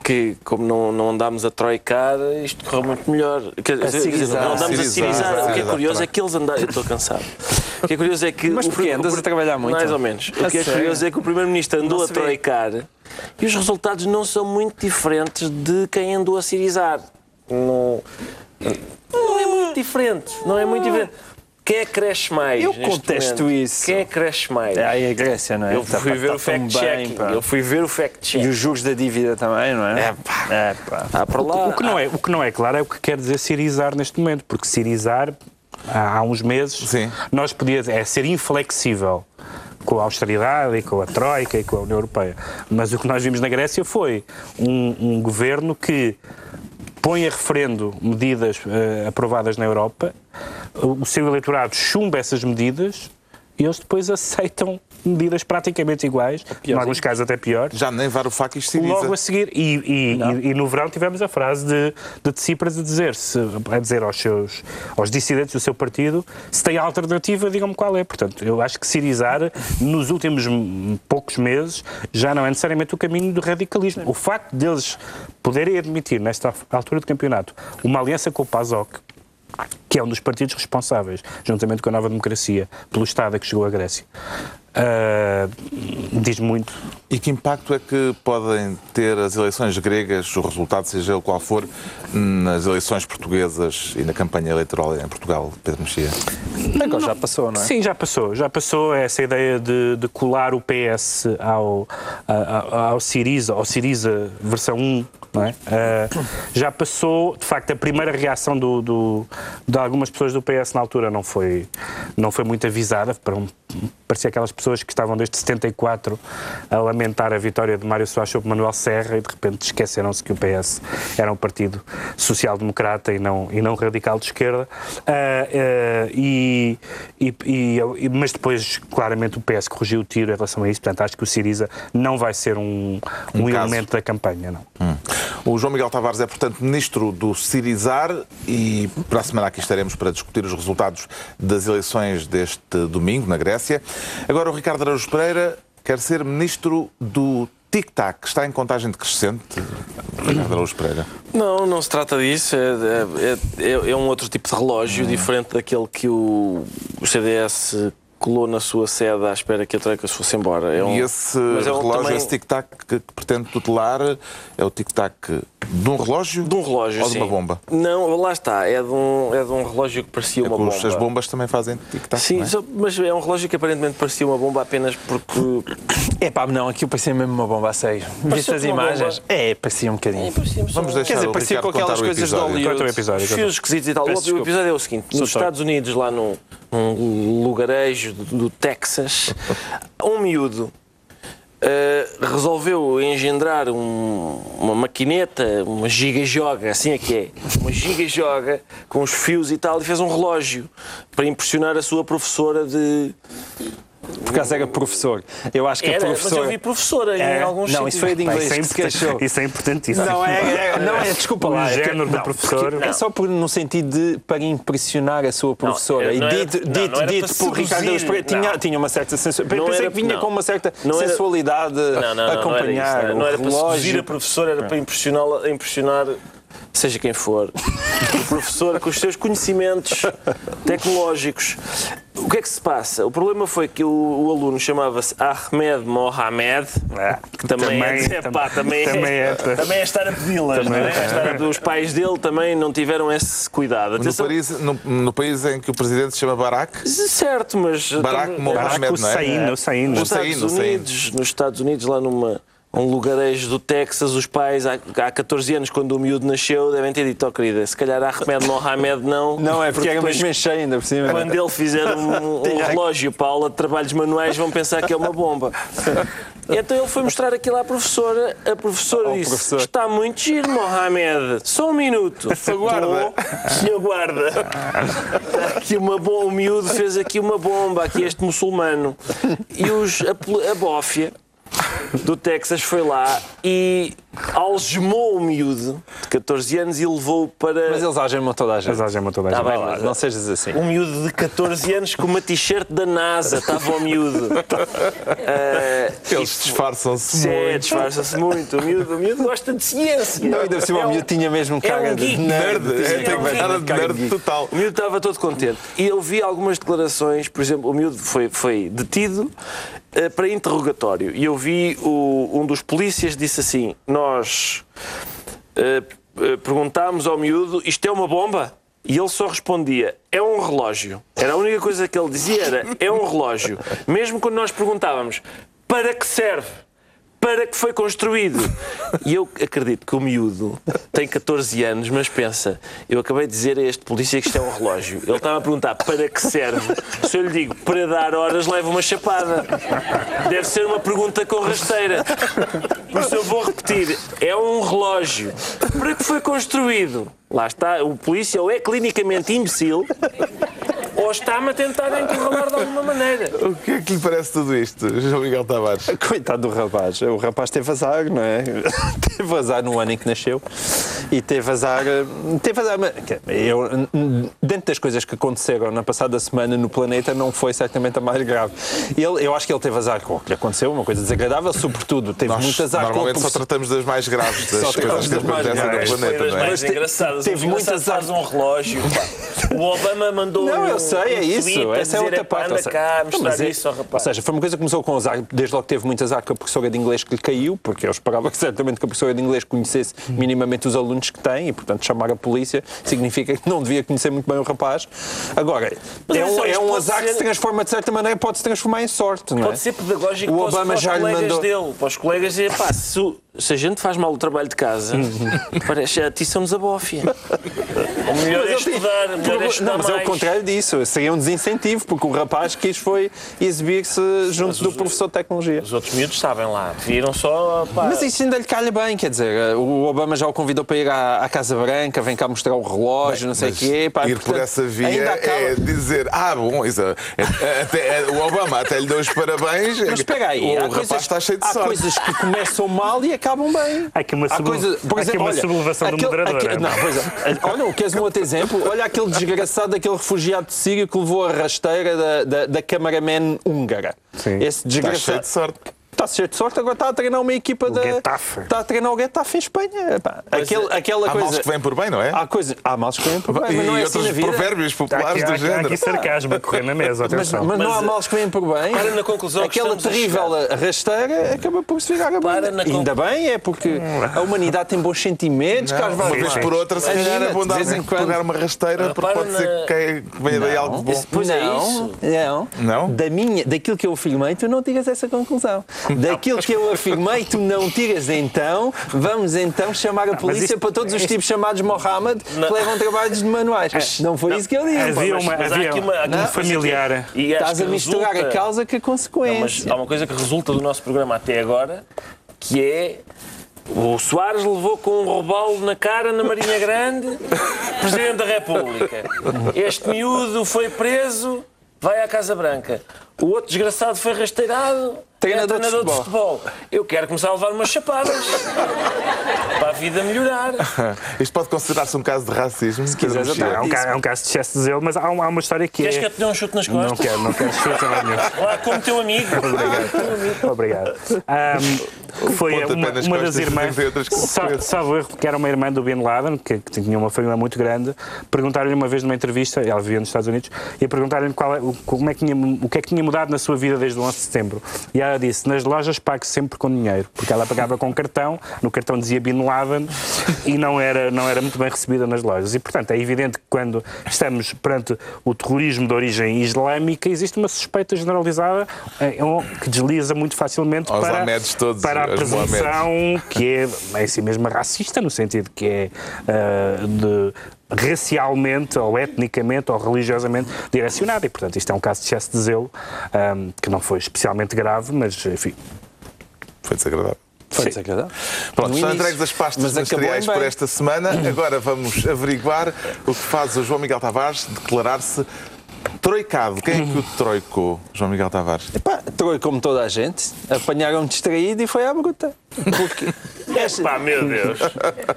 que, como não, não andámos a troicar, isto correu muito melhor. Quer dizer, cirizar. não andámos a Cirizar. O que é curioso é que eles andaram. Eu estou cansado. O que é curioso é que. Mas prim- Andas a trabalhar muito? Mais ou menos. O que é curioso é que o Primeiro-Ministro andou a troicar e os resultados não são muito diferentes de quem andou a cirizar. Não, não é muito diferente. Não é muito diferente. Quem é que cresce mais? Eu contesto momento? isso. Quem é que cresce mais? É a Grécia, não é? Eu Tá- fui tá- ver tá o fact-checking. Eu fui ver o E fact-check. os juros da dívida também, não é? É, pá. É, pá. Ah, para lá. O que, não é, o que não é claro é o que quer dizer cirizar neste momento, porque cirizar, há, há uns meses, Sim. nós podíamos é ser inflexível com a austeridade e com a Troika e com a União Europeia. Mas o que nós vimos na Grécia foi um, um governo que põe a referendo medidas eh, aprovadas na Europa, o seu eleitorado chumba essas medidas eles depois [LAUGHS] aceitam medidas praticamente iguais, em alguns casos até piores, Já nem Varoufakis Siriza. Logo a seguir, e, e- e- e no verão tivemos a frase de, de Tsipras a dizer, -se, a dizer aos, seus, aos dissidentes do seu partido se tem alternativa, digam-me qual é. Portanto, eu acho que cirizar, nos últimos poucos meses, já não é necessariamente o caminho do radicalismo. O facto deles poderem admitir, nesta altura do campeonato, uma aliança com o PASOK, que é um dos partidos responsáveis, juntamente com a Nova Democracia, pelo Estado a que chegou a Grécia, ah, diz muito E que impacto é que podem ter as eleições gregas, o resultado, seja ele qual for, nas eleições portuguesas e na campanha eleitoral em Portugal, Pedro Mexia? Agora já passou, não é? Sim, já passou. Já passou essa ideia de, de colar o PS ao, a- a- ao Siriza, ao Siriza versão 1. Não é? Ah, já passou, de facto, a primeira reação do, do- de algumas pessoas do PS na altura não foi, não foi muito avisada. Para um, parecia aquelas pessoas que estavam desde 74 a lamentar a vitória de Mário Soares sobre Manuel Serra e de repente esqueceram-se que o PS era um partido social-democrata e não, e não radical de esquerda. Ah, ah, e, e- e- mas depois, claramente, o PS corrigiu o tiro em relação a isso. Portanto, acho que o Siriza não vai ser um, um, Um elemento da campanha, não. O João Miguel Tavares é, portanto, ministro do Cirizar e para a semana aqui estaremos para discutir os resultados das eleições deste domingo na Grécia. Agora Ricardo Araújo Pereira quer ser ministro do Tic-Tac. Está em contagem decrescente, Ricardo Araújo Pereira? Não, não se trata disso. É, é- é- é um outro tipo de relógio, diferente daquele que o, o CDS colou na sua sede à espera que a Troika se fosse embora. É um- E esse mas é um relógio, também- esse tic-tac que, que pretende tutelar, é o tic-tac de um relógio? De um relógio, Ou de sim. uma bomba? Não, lá está. É de um, é de um relógio que parecia É uma que os- bomba. As bombas também fazem tic-tac. Sim, não é? mas é um relógio que aparentemente parecia uma bomba apenas porque. É pá, não, aquilo parecia mesmo uma bomba a sério. Viste as imagens? bomba. É, parecia um bocadinho. Vamos deixar Quer dizer, o parecia com aquelas coisas de episódio. Hollywood. O episódio. conta. Fios esquisitos e tal. O episódio é o seguinte: nos Estados Unidos, lá num, num lugarejo do, do Texas, um miúdo eh, resolveu engendrar um- uma maquineta, uma giga-joga, assim é que é, uma giga-joga com os fios e tal, e fez um relógio para impressionar a sua professora de. Por acaso era professor. Eu acho que a Era, mas professora. eu vi professora em É, alguns não, isso foi de Pá, inglês isso, é que se queixou. importante- isso é importantíssimo. Não, é, é- [LAUGHS] não é, desculpa O lá. é género do professor. porque É só por, no sentido de para impressionar a sua professora. e não era- dito, não, dito, não era dito para por Ricardo Deus tinha, tinha uma certa sensualidade. Pensei era- que vinha não. com uma certa Não era- sensualidade Não, não, não, a acompanhar não era, isso, não era o para seduzir a professora, era para impressioná-la, impressionar seja quem for, o professor com os seus conhecimentos tecnológicos. O que é que se passa? O problema foi que o, o aluno chamava-se Ahmed Mohamed, que também, Também- é, tam- pá, também, também é, é- também é estar a pedi-las, não é? É a- Os pais dele também não tiveram esse cuidado. No país, no, no país em que o presidente se chama Barack, Certo, mas. Barack Mohamed, o não é? Saíno, o Saíno. nos Estados. Unidos, nos Estados Unidos, lá numa um lugarejo do Texas, os pais, há, há 14 anos, quando o miúdo nasceu, devem ter dito, oh querida, se calhar Ahmed Mohamed não. Não, é porque era depois, mesmo cheio ainda por cima. Quando ele fizer um, um [LAUGHS] relógio para aula de trabalhos manuais, vão pensar que é uma bomba. Então ele foi mostrar aquilo à professora. A professora Ao disse: professor. Está muito giro, Mohamed. Só um minuto. Senhor guarda. Estou. Senhor guarda. Está aqui uma bomba. O miúdo fez aqui uma bomba, aqui este muçulmano. E os, a, a bófia [LAUGHS] do Texas foi lá e algemou o miúdo de 14 anos e levou-o para. Mas eles algemam toda a gente. Mas algema toda a Tá gente. bem, Vai lá, mas- não sejas assim. Um miúdo de 14 anos com uma t-shirt da NASA, estava o miúdo. Ah, [LAUGHS] eles disfarçam-se muito. disfarça-se muito. O miúdo, o miúdo gosta de ciência. Não, ainda por cima É o um- miúdo tinha mesmo é cara um de. Nerd, é, é um de nerd total. O miúdo estava todo contente. E eu vi algumas declarações, por exemplo, o miúdo foi, foi detido para interrogatório e eu vi o- um dos polícias disse assim: Nós eh, eh, perguntámos ao miúdo, isto é uma bomba? E ele só respondia, é um relógio. Era a única coisa que ele dizia, era, é um relógio. Mesmo quando nós perguntávamos, para que serve? Para que foi construído? E eu acredito que o miúdo tem 14 anos, mas pensa, eu acabei de dizer a este polícia que isto é um relógio. Ele estava a perguntar, para que serve? Se eu lhe digo, para dar horas, leva uma chapada. Deve ser uma pergunta com rasteira. Por isso eu vou repetir, é um relógio. Para que foi construído? Lá está, o polícia ou é clinicamente imbecil ou está-me a tentar encurralar de alguma maneira. O que é que lhe parece tudo isto, João Miguel Tavares? Coitado do rapaz. O rapaz teve azar, não é? [LAUGHS] teve azar no ano em que nasceu e teve azar. Teve azar. Eu, dentro das coisas que aconteceram na passada semana no planeta, não foi certamente a mais grave. Ele, eu acho que ele teve azar com o que lhe aconteceu, uma coisa desagradável, sobretudo. Teve Nós muito azar com normalmente só professor- tratamos das mais graves, das Só coisas tratamos que das mais acontecem graves. no Foi planeta, das não é? mais engraçadas. teve O muitas engraçado faz um relógio. [LAUGHS] O Obama mandou Não, um- sei, é isso. Essa é outra "Epá, parte. Anda ou cá, mostrar mas é- isso ao Ou rapaz. seja, foi uma coisa que começou com azar. Desde logo teve muito azar com a professora de inglês que lhe caiu, porque eu esperava [LAUGHS] que certamente que a professora de inglês conhecesse minimamente os alunos que tem e, portanto, chamar a polícia significa que não devia conhecer muito bem o rapaz. Agora, Mas é um, é um azar que ser- se transforma de certa maneira, pode se transformar em sorte, não é? Pode ser pedagógico O para, os- Obama para os já colegas mandou- dele. Para os colegas dizer, pá, se, se a gente faz mal o trabalho de casa, [LAUGHS] parece a ti são-nos a bófia. O melhor é estudar, o melhor é estudar não, mas é o contrário disso. Seria um desincentivo, porque o rapaz quis foi exibir-se junto do professor de tecnologia. Os outros miúdos sabem lá, viram só, pá, Mas isso ainda lhe calha bem, quer dizer, o Obama já o convidou para ir à, à Casa Branca, vem cá mostrar o relógio, não sei o quê. pá, ir por portanto, essa via é dizer, ah, bom, isso, é- é- até- é- o Obama até lhe deu os parabéns. Mas espera aí, o há, rapaz coisas, está cheio de há sorte. coisas que começam mal e acabam bem. Há aqui uma Há coisa- por há aqui exemplo, uma olha, sublevação do aquele- moderador, aquele- é? não, pois é. Olha, queres um outro exemplo? Olha aquele desgraçado daquele refugiado de Síria que levou a rasteira da, da, da cameraman húngara. Sim. Esse Está cheio desgraçado. de sorte. Está cheio de sorte, agora está a treinar uma equipa da. Getafe. Está a treinar o Getafe em Espanha. Pá, Aquele, aquela Há coisa. males que vêm por bem, não é? Há, coisa, há males que vêm por bem, e mas não é assim outros na vida. provérbios Há populares aqui, do há, há género. aqui sarcasmo a correr na mesa, Mas, atenção. mas não Mas, há males que vêm por bem. para na conclusão que Aquela estamos a terrível rasteira acaba por se virar a Para banda. na con- Ainda bem, é porque a humanidade tem bons sentimentos, Não, Carlos uma vez por outra, se calhar é bom dar pegar uma rasteira, porque pode ser na- que venha daí algo de bom. Pois é não, isso. não, Não? Da minha, daquilo que eu afirmei, tu não tiras essa conclusão. Daquilo que eu afirmei, tu não tiras então. Vamos então chamar a polícia isto- para todos os tipos chamados Mohammed que Não. levam trabalhos de manuais. Não foi isso que eu disse. Havia mas- uma, mas há havia aqui uma- aqui um familiar. e Estás a misturar resulta- a causa com a Não, mas consequência. há uma coisa que resulta do nosso programa até agora, que é o Soares levou com um robalo na cara na Marinha Grande, [LAUGHS] Presidente da República. Este miúdo foi preso, vai à Casa Branca. O outro desgraçado foi rasteirado, Treinador é de treinador de futebol. futebol. Eu quero começar a levar umas chapadas [LAUGHS] para a vida melhorar. [LAUGHS] Isto pode considerar-se um caso de racismo. Se quiseres, Não, é, um caso, é um caso de excesso de zelo, mas há, um- há uma história que Queres é. que eu te dê um chute nas Não costas? quero, não quero chute a nenhum. Lá [LAUGHS] como teu amigo. Obrigado. Obrigado. Que foi uma, uma das irmãs, salvo erro, que era uma irmã do Bin Laden, que, que tinha uma família muito grande, perguntaram-lhe uma vez numa entrevista, ela vivia nos Estados Unidos, e perguntaram-lhe qual é- o, como é que tinha, o que é que tinha mudado na sua vida desde o 11 de setembro. E ela disse, nas lojas pago sempre com dinheiro, porque ela pagava com cartão, no cartão dizia Bin Laden, e não era, não era muito bem recebida nas lojas. E, portanto, é evidente que quando estamos perante o terrorismo de origem islâmica, existe uma suspeita generalizada eh, que desliza muito facilmente Aos para, todos, para a presunção que é em si mesma racista, no sentido que é ah, de racialmente ou etnicamente ou religiosamente direcionada. E, portanto, isto é um caso de excesso de zelo ah, que não foi especialmente grave, mas, enfim, Foi desagradável. Foi desagradável. Pronto, No estão início. entregues as pastas ministeriais por esta semana. [CLEARS THROAT] Agora vamos averiguar o que faz o João Miguel Tavares declarar-se troicado. Quem é que o troicou, João Miguel Tavares? Pá, trouxe como toda a gente, apanharam-me distraído e foi à bruta. Porque [LAUGHS] esta, Pá, meu Deus.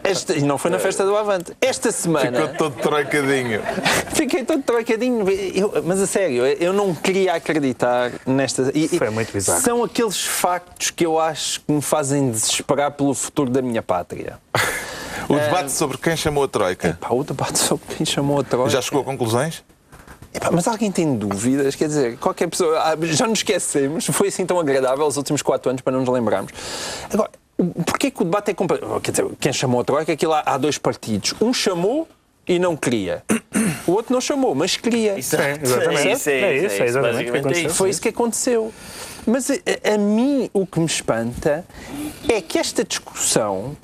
esta- e não foi na festa do Avante. Esta semana Ficou todo troicadinho. [LAUGHS] fiquei todo troicadinho. Eu- mas a sério, eu não queria acreditar nesta. e- Foi muito bizarro. São aqueles factos que eu acho que me fazem desesperar pelo futuro da minha pátria. [LAUGHS] O debate sobre quem chamou a troika Pá, o debate sobre quem chamou a troika. já chegou a conclusões? Epá, mas alguém tem dúvidas? Quer dizer, qualquer pessoa. ah, Já nos esquecemos, foi assim tão agradável os últimos quatro anos para não nos lembrarmos. Agora, porquê que o debate é completamente. Quer dizer, quem chamou a Troika, aquilo há, há dois partidos. Um chamou e não queria. O outro não chamou, mas queria. É, exatamente. É isso, é É isso, isso, é exatamente o que é isso. Foi isso que aconteceu. Mas a, a mim o que me espanta é que esta discussão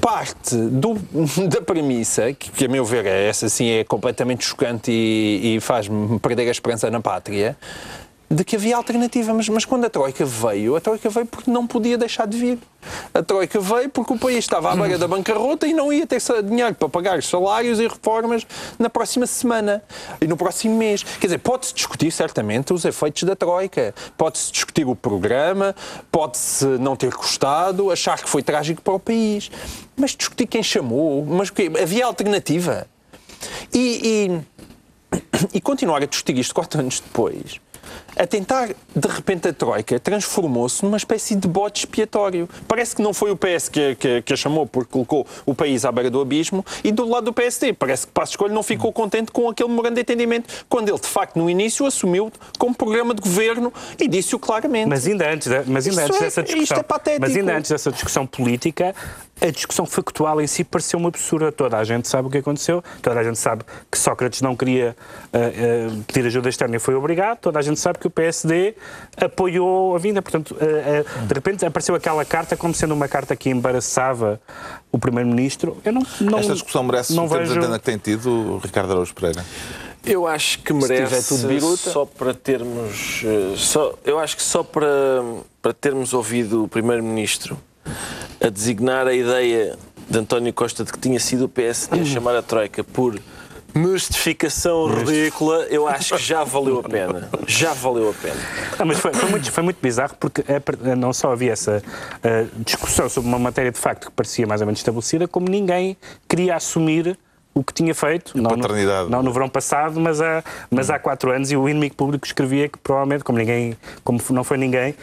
parte do- [LAUGHS] da premissa, que, que a meu ver é essa sim é completamente chocante e, e faz-me perder a esperança na pátria, de que havia alternativa. Mas, mas quando a Troika veio, a Troika veio porque não podia deixar de vir. A Troika veio porque o país estava à beira da bancarrota e não ia ter dinheiro para pagar os salários e reformas na próxima semana e no próximo mês. Quer dizer, pode-se discutir certamente os efeitos da Troika, pode-se discutir o programa, pode-se não ter custado, achar que foi trágico para o país. Mas discutir quem chamou, mas havia alternativa. E, e, [COUGHS] e continuar a discutir isto quatro anos depois, a tentar, de repente, a Troika transformou-se numa espécie de bote expiatório. Parece que não foi o PS que, que, que a chamou porque colocou o país à beira do abismo e do lado do PSD. Parece que Passos Coelho não ficou contente com aquele memorando de entendimento, quando ele, de facto, no início assumiu como programa de governo e disse-o claramente. Mas ainda antes, da- mas ainda antes é- dessa isto discussão, é mas ainda antes dessa discussão política, a discussão factual em si pareceu uma absurda. Toda a gente sabe o que aconteceu, toda a gente sabe que Sócrates não queria ah, ah, pedir ajuda externa e foi obrigado, toda a gente sabe que o PSD apoiou a vinda. Portanto, ah, de repente apareceu aquela carta como sendo uma carta que embaraçava o Primeiro-Ministro. Eu não, não Esta discussão merece não o tempo de vejo... antena que tem tido, Ricardo Araújo Pereira. Eu acho que merece tudo biruta. só para termos só, eu acho que só para, para termos ouvido o Primeiro-Ministro a designar a ideia de António Costa de que tinha sido o PSD a chamar a Troika por mistificação ridícula, eu acho que já valeu a pena. Já valeu a pena. Ah, mas foi, foi muito, foi muito bizarro porque é per- não só havia essa ah, discussão sobre uma matéria de facto que parecia mais ou menos estabelecida, como ninguém queria assumir o que tinha feito. Não no, paternidade. não no verão passado, mas há, mas há quatro anos, e o inimigo público escrevia que provavelmente, como ninguém, como não foi ninguém,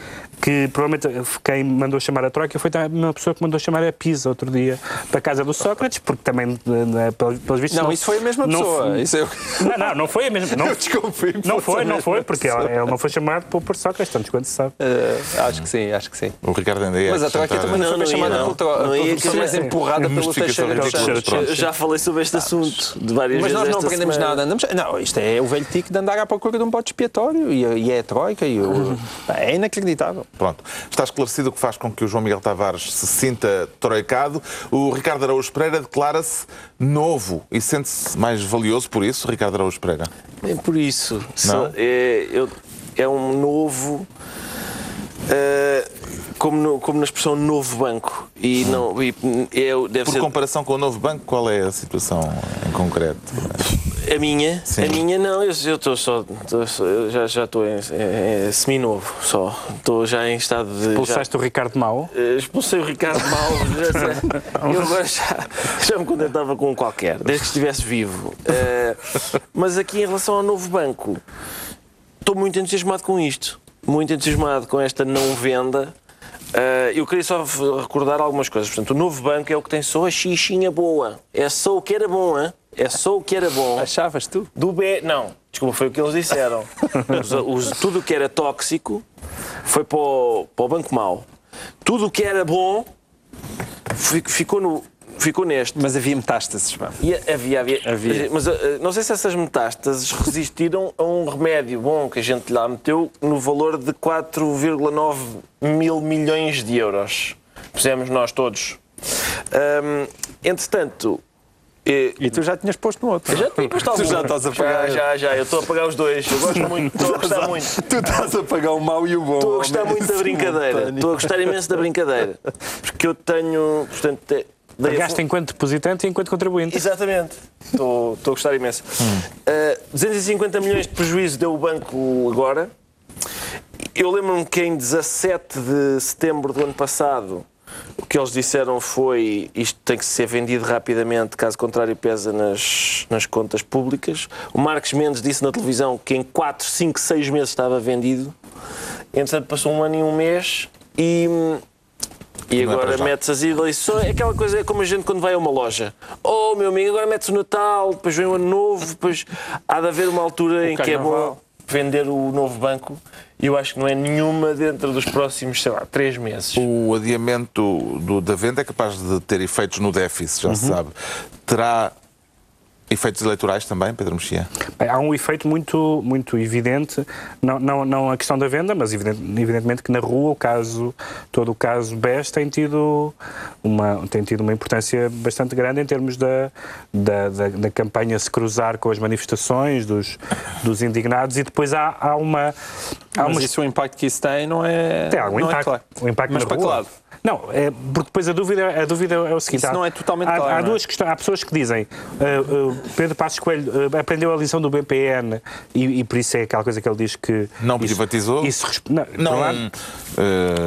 que provavelmente quem mandou chamar a Troika foi uma pessoa que mandou chamar a Pisa outro dia para a casa do Sócrates, porque também, eh, pelos pelos vistos. Não, isso foi a mesma não pessoa. foi- Isso eu... [LAUGHS] Não, não, não foi a mesma. Não, [LAUGHS] Eu desconfio que não foi, não foi, porque pessoa. ele, ele não foi chamado por, por Sócrates, tanto quanto se sabe. Eh, acho que sim, acho que sim. O Ricardo ainda ia Mas a Troika também não, Não, foi não chamada não. pelo Não ia, pessoa mais empurrada pelo Teixeira já falei sobre este assunto de várias Mas vezes. nós não aprendemos nada. Andamos... Não, isto é o velho tique de andar à procura de um bote expiatório e, e é a Troika. E. [LAUGHS] É inacreditável. Pronto. Está esclarecido o que faz com que o João Miguel Tavares se sinta troicado. O Ricardo Araújo Pereira declara-se novo e sente-se mais valioso por isso, Ricardo Araújo Pereira. É por isso. Não? é, eu- é um novo. eh, como, no- como na expressão novo banco. E não. E, é, deve Por ser comparação com o novo banco, qual é a situação em concreto? A minha. Sim. A minha não, eu eu estou só. tô só- eu já já estou em, em- em semi-novo só. Estou já em estado de. já- Pulsaste o Ricardo Mau. Eh, expulsei o Ricardo Mal, [LAUGHS] já eu agora já, já me contentava com um qualquer, desde que estivesse vivo. Eh, mas aqui em relação ao novo banco, estou muito entusiasmado com isto. Muito entusiasmado com esta não venda. Eh, eu queria só recordar algumas coisas. Portanto, o novo banco é o que tem só a xixinha boa. É só o que era bom, hein? É só o que era bom. Achavas tu? Do B. Não, desculpa, foi o que eles disseram. Os- os- tudo o que era tóxico foi para o, para o banco mau. Tudo o que era bom fi- ficou, no, ficou neste. Mas havia metástases, pá. Havia, havia, Havia. Mas eh, não sei se essas metástases resistiram a um remédio bom que a gente lá meteu no valor de 4,9 mil milhões de euros. Pusemos nós todos. Hum, entretanto, eh, E tu já tinhas posto no outro. eu já tinha posto algum. Tu já estás a pagar. Já, já, já. Eu estou a pagar os dois. Eu gosto [LAUGHS] muito. Estou a gostar muito. Tu estás a pagar o mau e o bom. Estou a gostar muito da brincadeira. Estou a gostar imenso da brincadeira. Porque eu tenho. Portanto, te- Pagaste enquanto depositante e enquanto contribuinte. Exatamente. Estou, estou a gostar imenso. Uh, 250 milhões de prejuízo deu o banco agora. Eu lembro-me que em 17 de setembro do ano passado o que eles disseram foi isto tem que ser vendido rapidamente, caso contrário pesa nas, nas contas públicas. O Marcos Mendes disse na televisão que em 4, 5, 6 meses estava vendido. Entretanto passou um ano e um mês e E Não é agora já. metes as eleições, é aquela coisa, é como a gente quando vai a uma loja. Oh, meu amigo, agora metes o Natal, depois vem o Ano Novo, depois há de haver uma altura em que é bom Carnaval. Vender o novo banco. E eu acho que não é nenhuma dentro dos próximos, sei lá, três meses. O adiamento do- da venda é capaz de ter efeitos no déficit, já Uhum. se sabe. Terá efeitos eleitorais também, Pedro Mexia? Há um efeito muito, muito evidente, não, não, não a questão da venda, mas evidente- evidentemente que na rua o caso, todo o caso BES tem tido uma, tem tido uma importância bastante grande em termos da, da, da, da campanha se cruzar com as manifestações dos, dos indignados e depois há, há uma... Há Mas uma isso, o impacto que isso tem não é. tem algum não impacto. É claro. O impacto Mas na para que rua. lado? Não, é, porque depois a dúvida, a dúvida é o seguinte. Isso há- não é totalmente há, claro, Há é? duas questões. Há pessoas que dizem uh, uh, Pedro Passos Coelho uh, aprendeu a lição do BPN e, e por isso é aquela coisa que ele diz que. Não isso, privatizou? Isso, não, Não, um lado,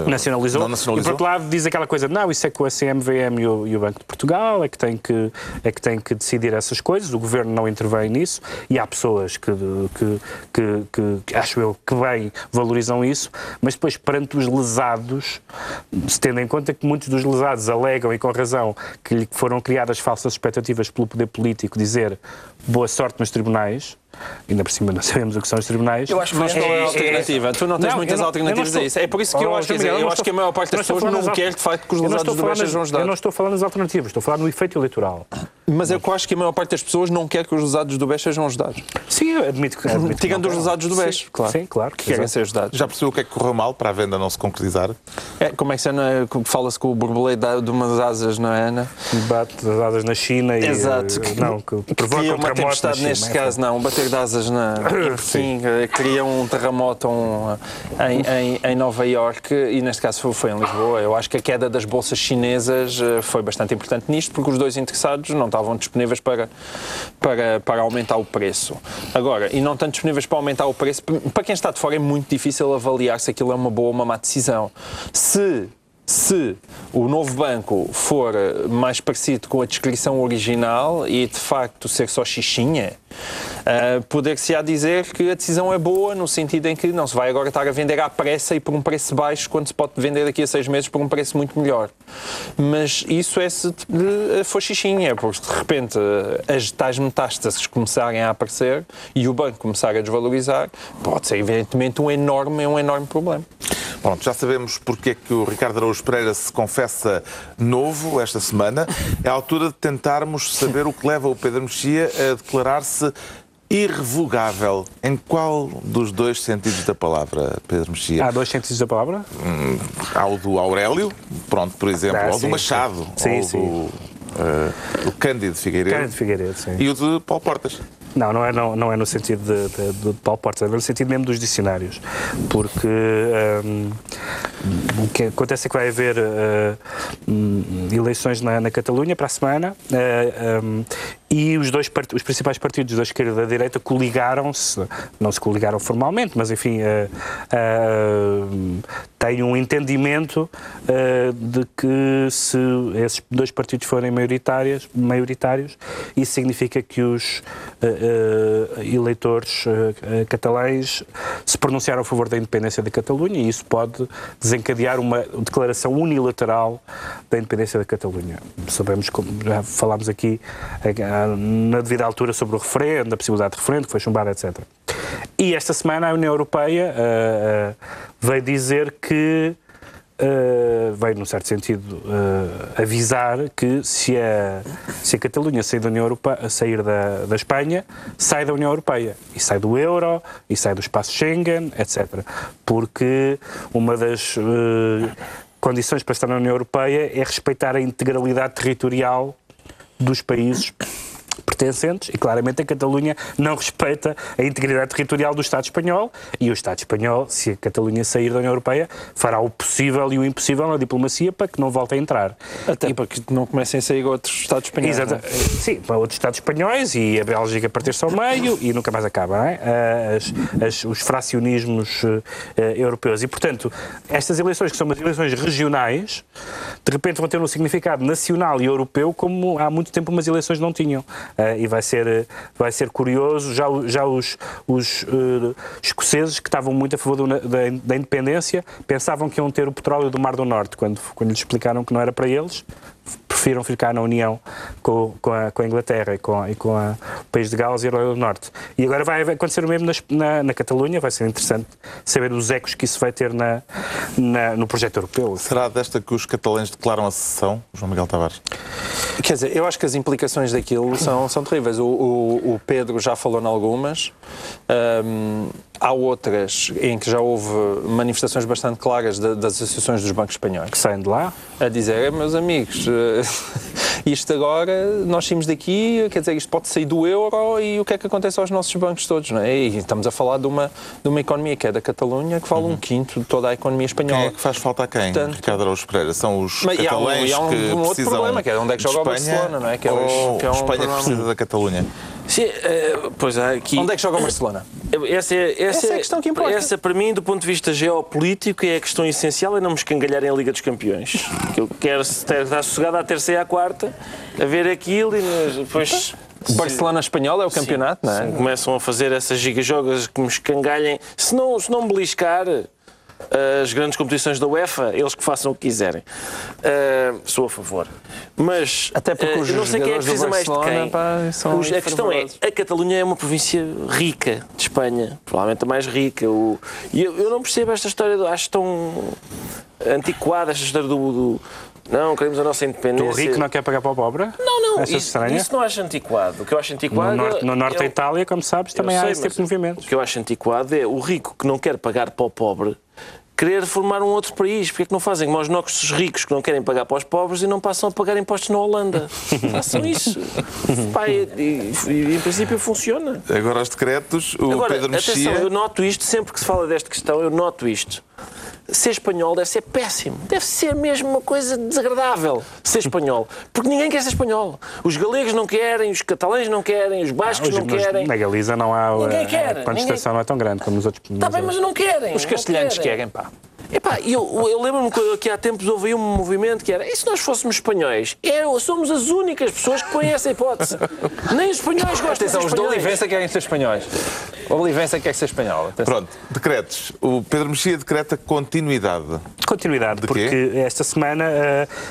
nacionalizou. Não nacionalizou. E por outro lado diz aquela coisa, não, isso é com a CMVM e o, e o Banco de Portugal, é que, tem que, é que tem que decidir essas coisas, o Governo não intervém nisso e há pessoas que, que, que, que, que acho eu, que bem valorizam isso, mas depois perante os lesados, se tendo em conta que muitos dos lesados alegam e com razão que lhe foram criadas falsas expectativas pelo poder político dizer boa sorte nos tribunais, ainda por cima não sabemos o que são os tribunais. Eu acho que mas qual é a alternativa? Tu não tens Não, muitas eu não- alternativas eu não a isso. É por isso que eu Oh, acho, quer João dizer, eu não acho estou- que a maior parte eu das pessoas não quer de facto que os eu não lesados do BES sejam nas- Eu não ajudados. estou falando das alternativas, estou a falar no efeito eleitoral. Mas eu acho que a maior parte das pessoas não quer que os lesados do BES sejam ajudados. Sim, eu admito que. Admito Tirando não os lesados do BES, Sim, claro. Sim, claro. Que querem ser ajudados. Já percebeu o que é que correu mal para a venda não se concretizar? É, como é que se chama? Fala-se com o borboleta da- de umas asas, não é, Ana? Debate das asas na China e. Exato. eh, Não, que provoca um uma tempestade neste é, caso, não, bater de asas na, em [COUGHS] Pequim, eh, cria um terremoto um, em, em, em Nova Iorque e neste caso foi, foi em Lisboa. Eu acho que a queda das bolsas chinesas eh, foi bastante importante nisto porque os dois interessados não estavam disponíveis para, para, para aumentar o preço. Agora, e não estão disponíveis para aumentar o preço, para quem está de fora é muito difícil avaliar se aquilo é uma boa ou uma má decisão. Se se o novo banco for eh, mais parecido com a descrição original e de facto ser só xixinha, eh, poder-se-á dizer que a decisão é boa no sentido em que não se vai agora estar a vender à pressa e por um preço baixo quando se pode vender daqui a seis meses por um preço muito melhor. Mas isso é se eh, for xixinha, porque de repente as tais metástases começarem a aparecer e o banco começar a desvalorizar, pode ser evidentemente um enorme, um enorme problema. Pronto, já sabemos porque é que o Ricardo Araújo Pereira se confessa novo esta semana. É a altura de tentarmos saber o que leva o Pedro Mexia a declarar-se irrevogável. Em qual dos dois sentidos da palavra, Pedro Mexia? Há dois sentidos da palavra? Há o do Aurélio, pronto, por exemplo, Ah, ou do sim, Machado, sim. ou Sim, do, eh, do Cândido Figueiredo Cândido Figueiredo, e o de Paulo Portas. Não, não é, não, não é no sentido de, de, de Paulo Portas, é no sentido mesmo dos dicionários. Porque hum, o que acontece é que vai haver uh, eleições na, na Catalunha para a semana uh, hum, e os, dois os principais partidos da esquerda e da direita coligaram-se, não se coligaram formalmente, mas enfim, uh, têm um entendimento de que se esses dois partidos forem maioritários, isso significa que os eleitores uh, uh, catalães se pronunciaram a favor da independência da Catalunha e isso pode desencadear uma declaração unilateral da independência da Catalunha. Sabemos, como já falámos aqui eh, na devida altura sobre o referendo, a possibilidade de referendo, que foi chumbado, etc. E esta semana a União Europeia veio dizer que Uh, veio, num certo sentido, uh, avisar que se a, se a Catalunha sair, da, União Europeia, sair da, da Espanha, sai da União Europeia. E sai do euro, e sai do espaço Schengen, etc. Porque uma das uh, condições para estar na União Europeia é respeitar a integralidade territorial dos países pertencentes e claramente a Catalunha não respeita a integridade territorial do Estado espanhol e o Estado espanhol, se a Catalunha sair da União Europeia, fará o possível e o impossível na diplomacia para que não volte a entrar. Até para que não comecem a sair outros Estados espanhóis. Exato. é? Sim, para outros Estados espanhóis e a Bélgica partir-se ao meio e nunca mais acaba, não é? As, as, os fracionismos uh, europeus. E, portanto, estas eleições, que são umas eleições regionais, de repente vão ter um significado nacional e europeu como há muito tempo umas eleições não tinham. Uh, e vai ser, vai ser curioso. Já, já os, os uh, escoceses, que estavam muito a favor do, da, da, independência, pensavam que iam ter o petróleo do Mar do Norte, quando, quando lhes explicaram que não era para eles prefiram ficar na União com, com, a, com a, Inglaterra e com, e com a, o país de Gales e a Irlanda do Norte. E agora vai acontecer o mesmo na, na, na, Catalunha, vai ser interessante saber os ecos que isso vai ter na, no projeto europeu. Será desta que os catalães declaram a secessão, João Miguel Tavares? Quer dizer, eu acho que as implicações daquilo são, são terríveis. O, o, o Pedro já falou em algumas. Um, há outras em que já houve manifestações bastante claras das associações dos bancos espanhóis. Que saem de lá? A dizer, meus amigos, eh, [LAUGHS] isto agora, nós saímos daqui, quer dizer, isto pode sair do euro e o que é que acontece aos nossos bancos todos, não é? E estamos a falar de uma, de uma economia que é da Catalunha, que vale uhum. um quinto de toda a economia espanhola. Quem é que faz falta a quem? Portanto, Ricardo Araújo Pereira? São os Mas, catalães e há um, e há um, um outro problema, que é onde é que joga o Barcelona, não é? Que é, os, que é um Espanha problema. precisa da Catalunha. Sim, uh, pois há aqui... Onde é que joga o Barcelona? Essa é, essa, essa é a questão que importa. Essa, para mim, do ponto de vista geopolítico, é a questão essencial é não me escangalharem a Liga dos Campeões. Que eu quero estar sossegado à terça e à quarta, a ver aquilo e depois... O Barcelona espanhol é o campeonato, sim, não é? Sim, começam a fazer essas gigajogas que me escangalhem. Se não, se não beliscar, as grandes competições da UEFA, eles que façam o que quiserem. Uh, sou a favor. Mas Até porque uh, os não sei quem é que precisa mais de quem. Pá, os, a questão é, a Catalunha é uma província rica de Espanha, provavelmente a mais rica. O, e eu, eu, não percebo esta história, acho tão antiquada esta história do, do não, queremos a nossa independência. O rico não quer pagar para o pobre? Não, não, isso, isso, não acho antiquado. O que eu acho antiquado. No norte, no norte da Itália, como sabes, também há sei, esse tipo de movimentos. O que eu acho antiquado é o rico que não quer pagar para o pobre querer formar um outro país. Porque é que não fazem como os nossos ricos que não querem pagar para os pobres e não passam a pagar impostos na Holanda? [LAUGHS] Façam isso. Pai, e, e, em princípio funciona. Agora os decretos, o Agora, Pedro Mexia... atenção, eu noto isto, sempre que se fala desta questão, eu noto isto ser espanhol deve ser péssimo. Deve ser mesmo uma coisa desagradável ser espanhol. Porque ninguém quer ser espanhol. Os galegos não querem, os catalães não querem, os bascos não, não querem. Na Galiza não há. Ninguém quer. A contestação ninguém... não é tão grande como nos outros. Está bem, mas não querem. Os castelhanos querem. querem, pá. Epá, eu, eu lembro-me que há tempos houve um movimento que era e se nós fôssemos espanhóis? É, somos as únicas pessoas que põem essa hipótese. Nem os espanhóis gostam Atenção, de ser os de Olivença querem ser espanhóis. O Olivença quer ser espanhol. Atenção. Pronto, decretos. O Pedro Mexia decreta continuidade. Continuidade, de porque quê? esta semana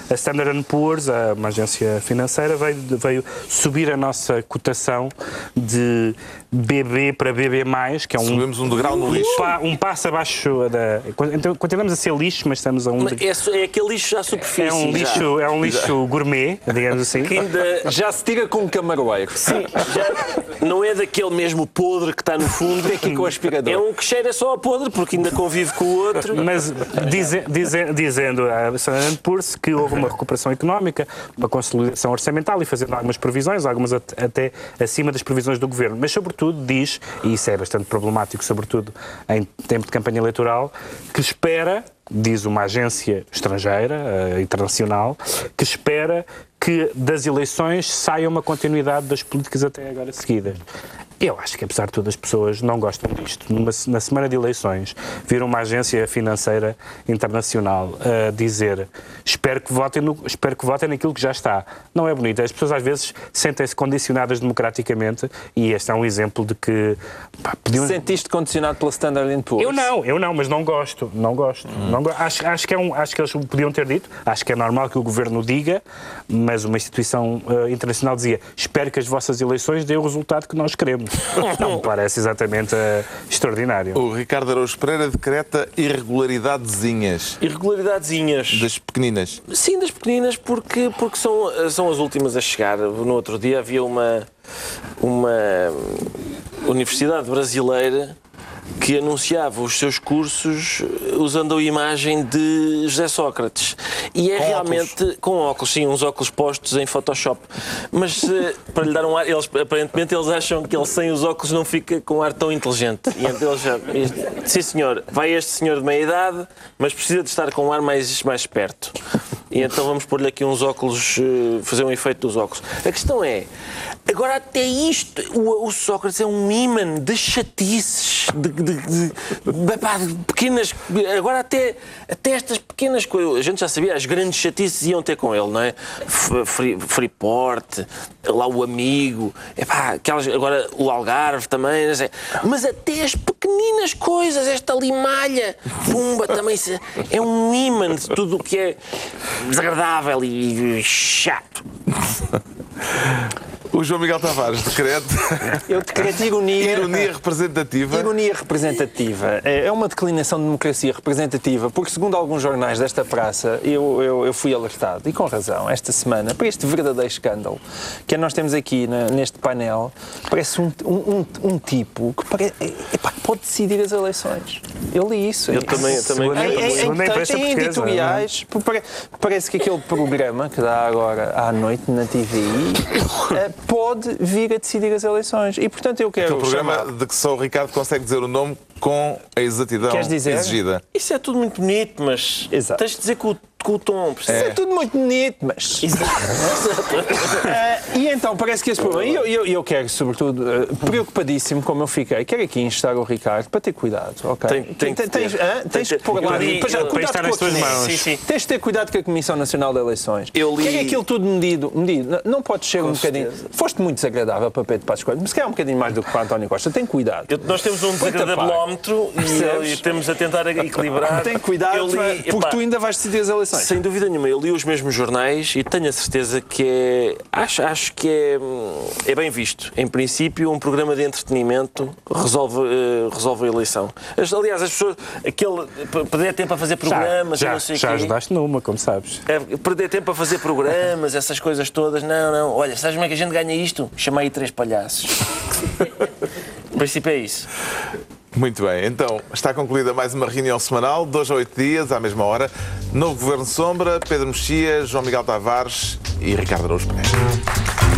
a Standard Poor's, uma agência financeira, veio, veio subir a nossa cotação de BB para BB+, que é um... Subimos um degrau no lixo. Um, um passo abaixo da... Então, continuamos a ser lixo, mas estamos a um... É, é aquele lixo à superfície. É um lixo, é um lixo gourmet, digamos assim. Que ainda... Já se tira com um camaroeiro. Sim, já não é daquele mesmo podre que está no fundo. Tem aqui com o aspirador. É um que cheira só a podre, porque ainda convive com o outro. Mas dize, dize, dizendo a Standard Poor's que houve uma recuperação económica, uma consolidação orçamental e fazendo algumas previsões, algumas até acima das previsões do governo. Mas, sobretudo, diz, e isso é bastante problemático, sobretudo em tempo de campanha eleitoral, que espera diz uma agência estrangeira, uh, internacional, que espera que das eleições saia uma continuidade das políticas até agora seguidas. Eu acho que, apesar de tudo, as pessoas não gostam disto. Numa, na semana de eleições, vir uma agência financeira internacional a dizer espero que, votem no, espero que votem naquilo que já está. Não é bonito. As pessoas, às vezes, sentem-se condicionadas democraticamente e este é um exemplo de que... Pá, podiam... Sentiste condicionado pela Standard Poor's? Eu não, eu não, mas não gosto. Não gosto. Hum. Não go... acho, acho, que é um, acho que eles podiam ter dito. Acho que é normal que o governo diga, mas uma instituição uh, internacional dizia espero que as vossas eleições dêem o resultado que nós queremos. [LAUGHS] Não me parece exatamente uh, extraordinário. O Ricardo Araújo Pereira decreta irregularidadezinhas. Irregularidadezinhas. Das pequeninas. Sim, das pequeninas, porque, porque são, são as últimas a chegar. No outro dia havia uma, uma universidade brasileira que anunciava os seus cursos usando a imagem de José Sócrates. E é com realmente óculos. com óculos, sim, uns óculos postos em Photoshop. Mas eh, [LAUGHS] para lhe dar um ar, eles, aparentemente eles acham que ele sem os óculos não fica com um ar tão inteligente. E então eles já, sim senhor, vai este senhor de meia idade, mas precisa de estar com um ar mais, mais esperto. E então vamos pôr-lhe aqui uns óculos, eh, fazer um efeito dos óculos. A questão é, Agora, até isto, o, o Sócrates é um imã de chatices, de, de, de- de- pequenas. Agora, até, até estas pequenas coisas. A gente já sabia, as grandes chatices iam ter com ele, não é? Freeport, lá o amigo, epá, aquelas, agora o Algarve também, não sei. mas até as pequeninas coisas, esta limalha, pumba, também se- é um imã de tudo o que é desagradável e chato. O João Miguel Tavares decreta Eu decreto ironia. ironia representativa. Ironia representativa é é uma declinação de democracia representativa, porque, segundo alguns jornais desta praça, eu, eu, eu fui alertado, e com razão, esta semana, para este verdadeiro escândalo que nós temos aqui na- neste painel. Parece um, um, um, um tipo que pare- epá, pode decidir as eleições. Eu li isso. Eu também- também- Em, editoriais, pare- parece que aquele programa que dá agora à noite na TVI [LAUGHS] eh, pode vir a decidir as eleições. E, portanto, eu quero Aquele programa chamar- de que só o Ricardo consegue dizer o nome com a exatidão Queres dizer? exigida. Isso é tudo muito bonito, mas Exato. tens de dizer com o, com o tom. percebes? É tudo muito bonito, mas. [LAUGHS] Ah, e então, parece que esse problema. E eu, eu, eu quero, sobretudo, ah, preocupadíssimo como eu fiquei, quero aqui instar o Ricardo para ter cuidado, ok? Tem- tem que tens? Tem tens que que pôr ter. lá. Li- para para estar com nas a tuas Comissão. mãos. Sim, sim. Tens de ter cuidado com a Comissão Nacional de Eleições. Eu li- Quer aquilo tudo medido. medido. Não- Não podes ser um bocadinho. Foste muito desagradável para Pedro Passos Coelho, mas se calhar um bocadinho mais do que para António Costa. Tem cuidado. Eu- nós temos um desagradabilómetro e, e temos a tentar equilibrar. Tem cuidado, li- porque tu ainda vais decidir as eleições. Sem dúvida nenhuma, eu li os mesmos jornais e tenho a certeza que é. Acho, acho que é, é bem visto. Em princípio, um programa de entretenimento resolve, eh, resolve a eleição. As- Aliás, as pessoas. Aquele. Perder tempo a fazer programas já, não sei o já quê. ajudaste numa, como sabes. É, perder tempo a fazer programas, essas coisas todas. Não, não. Olha, sabes como é que a gente ganha isto? Chama aí três palhaços. [LAUGHS] em princípio é isso. Muito bem, então está concluída mais uma reunião semanal, dois a oito dias, à mesma hora. Novo Governo Sombra, Pedro Mexia, João Miguel Tavares e Ricardo Araújo Pereira.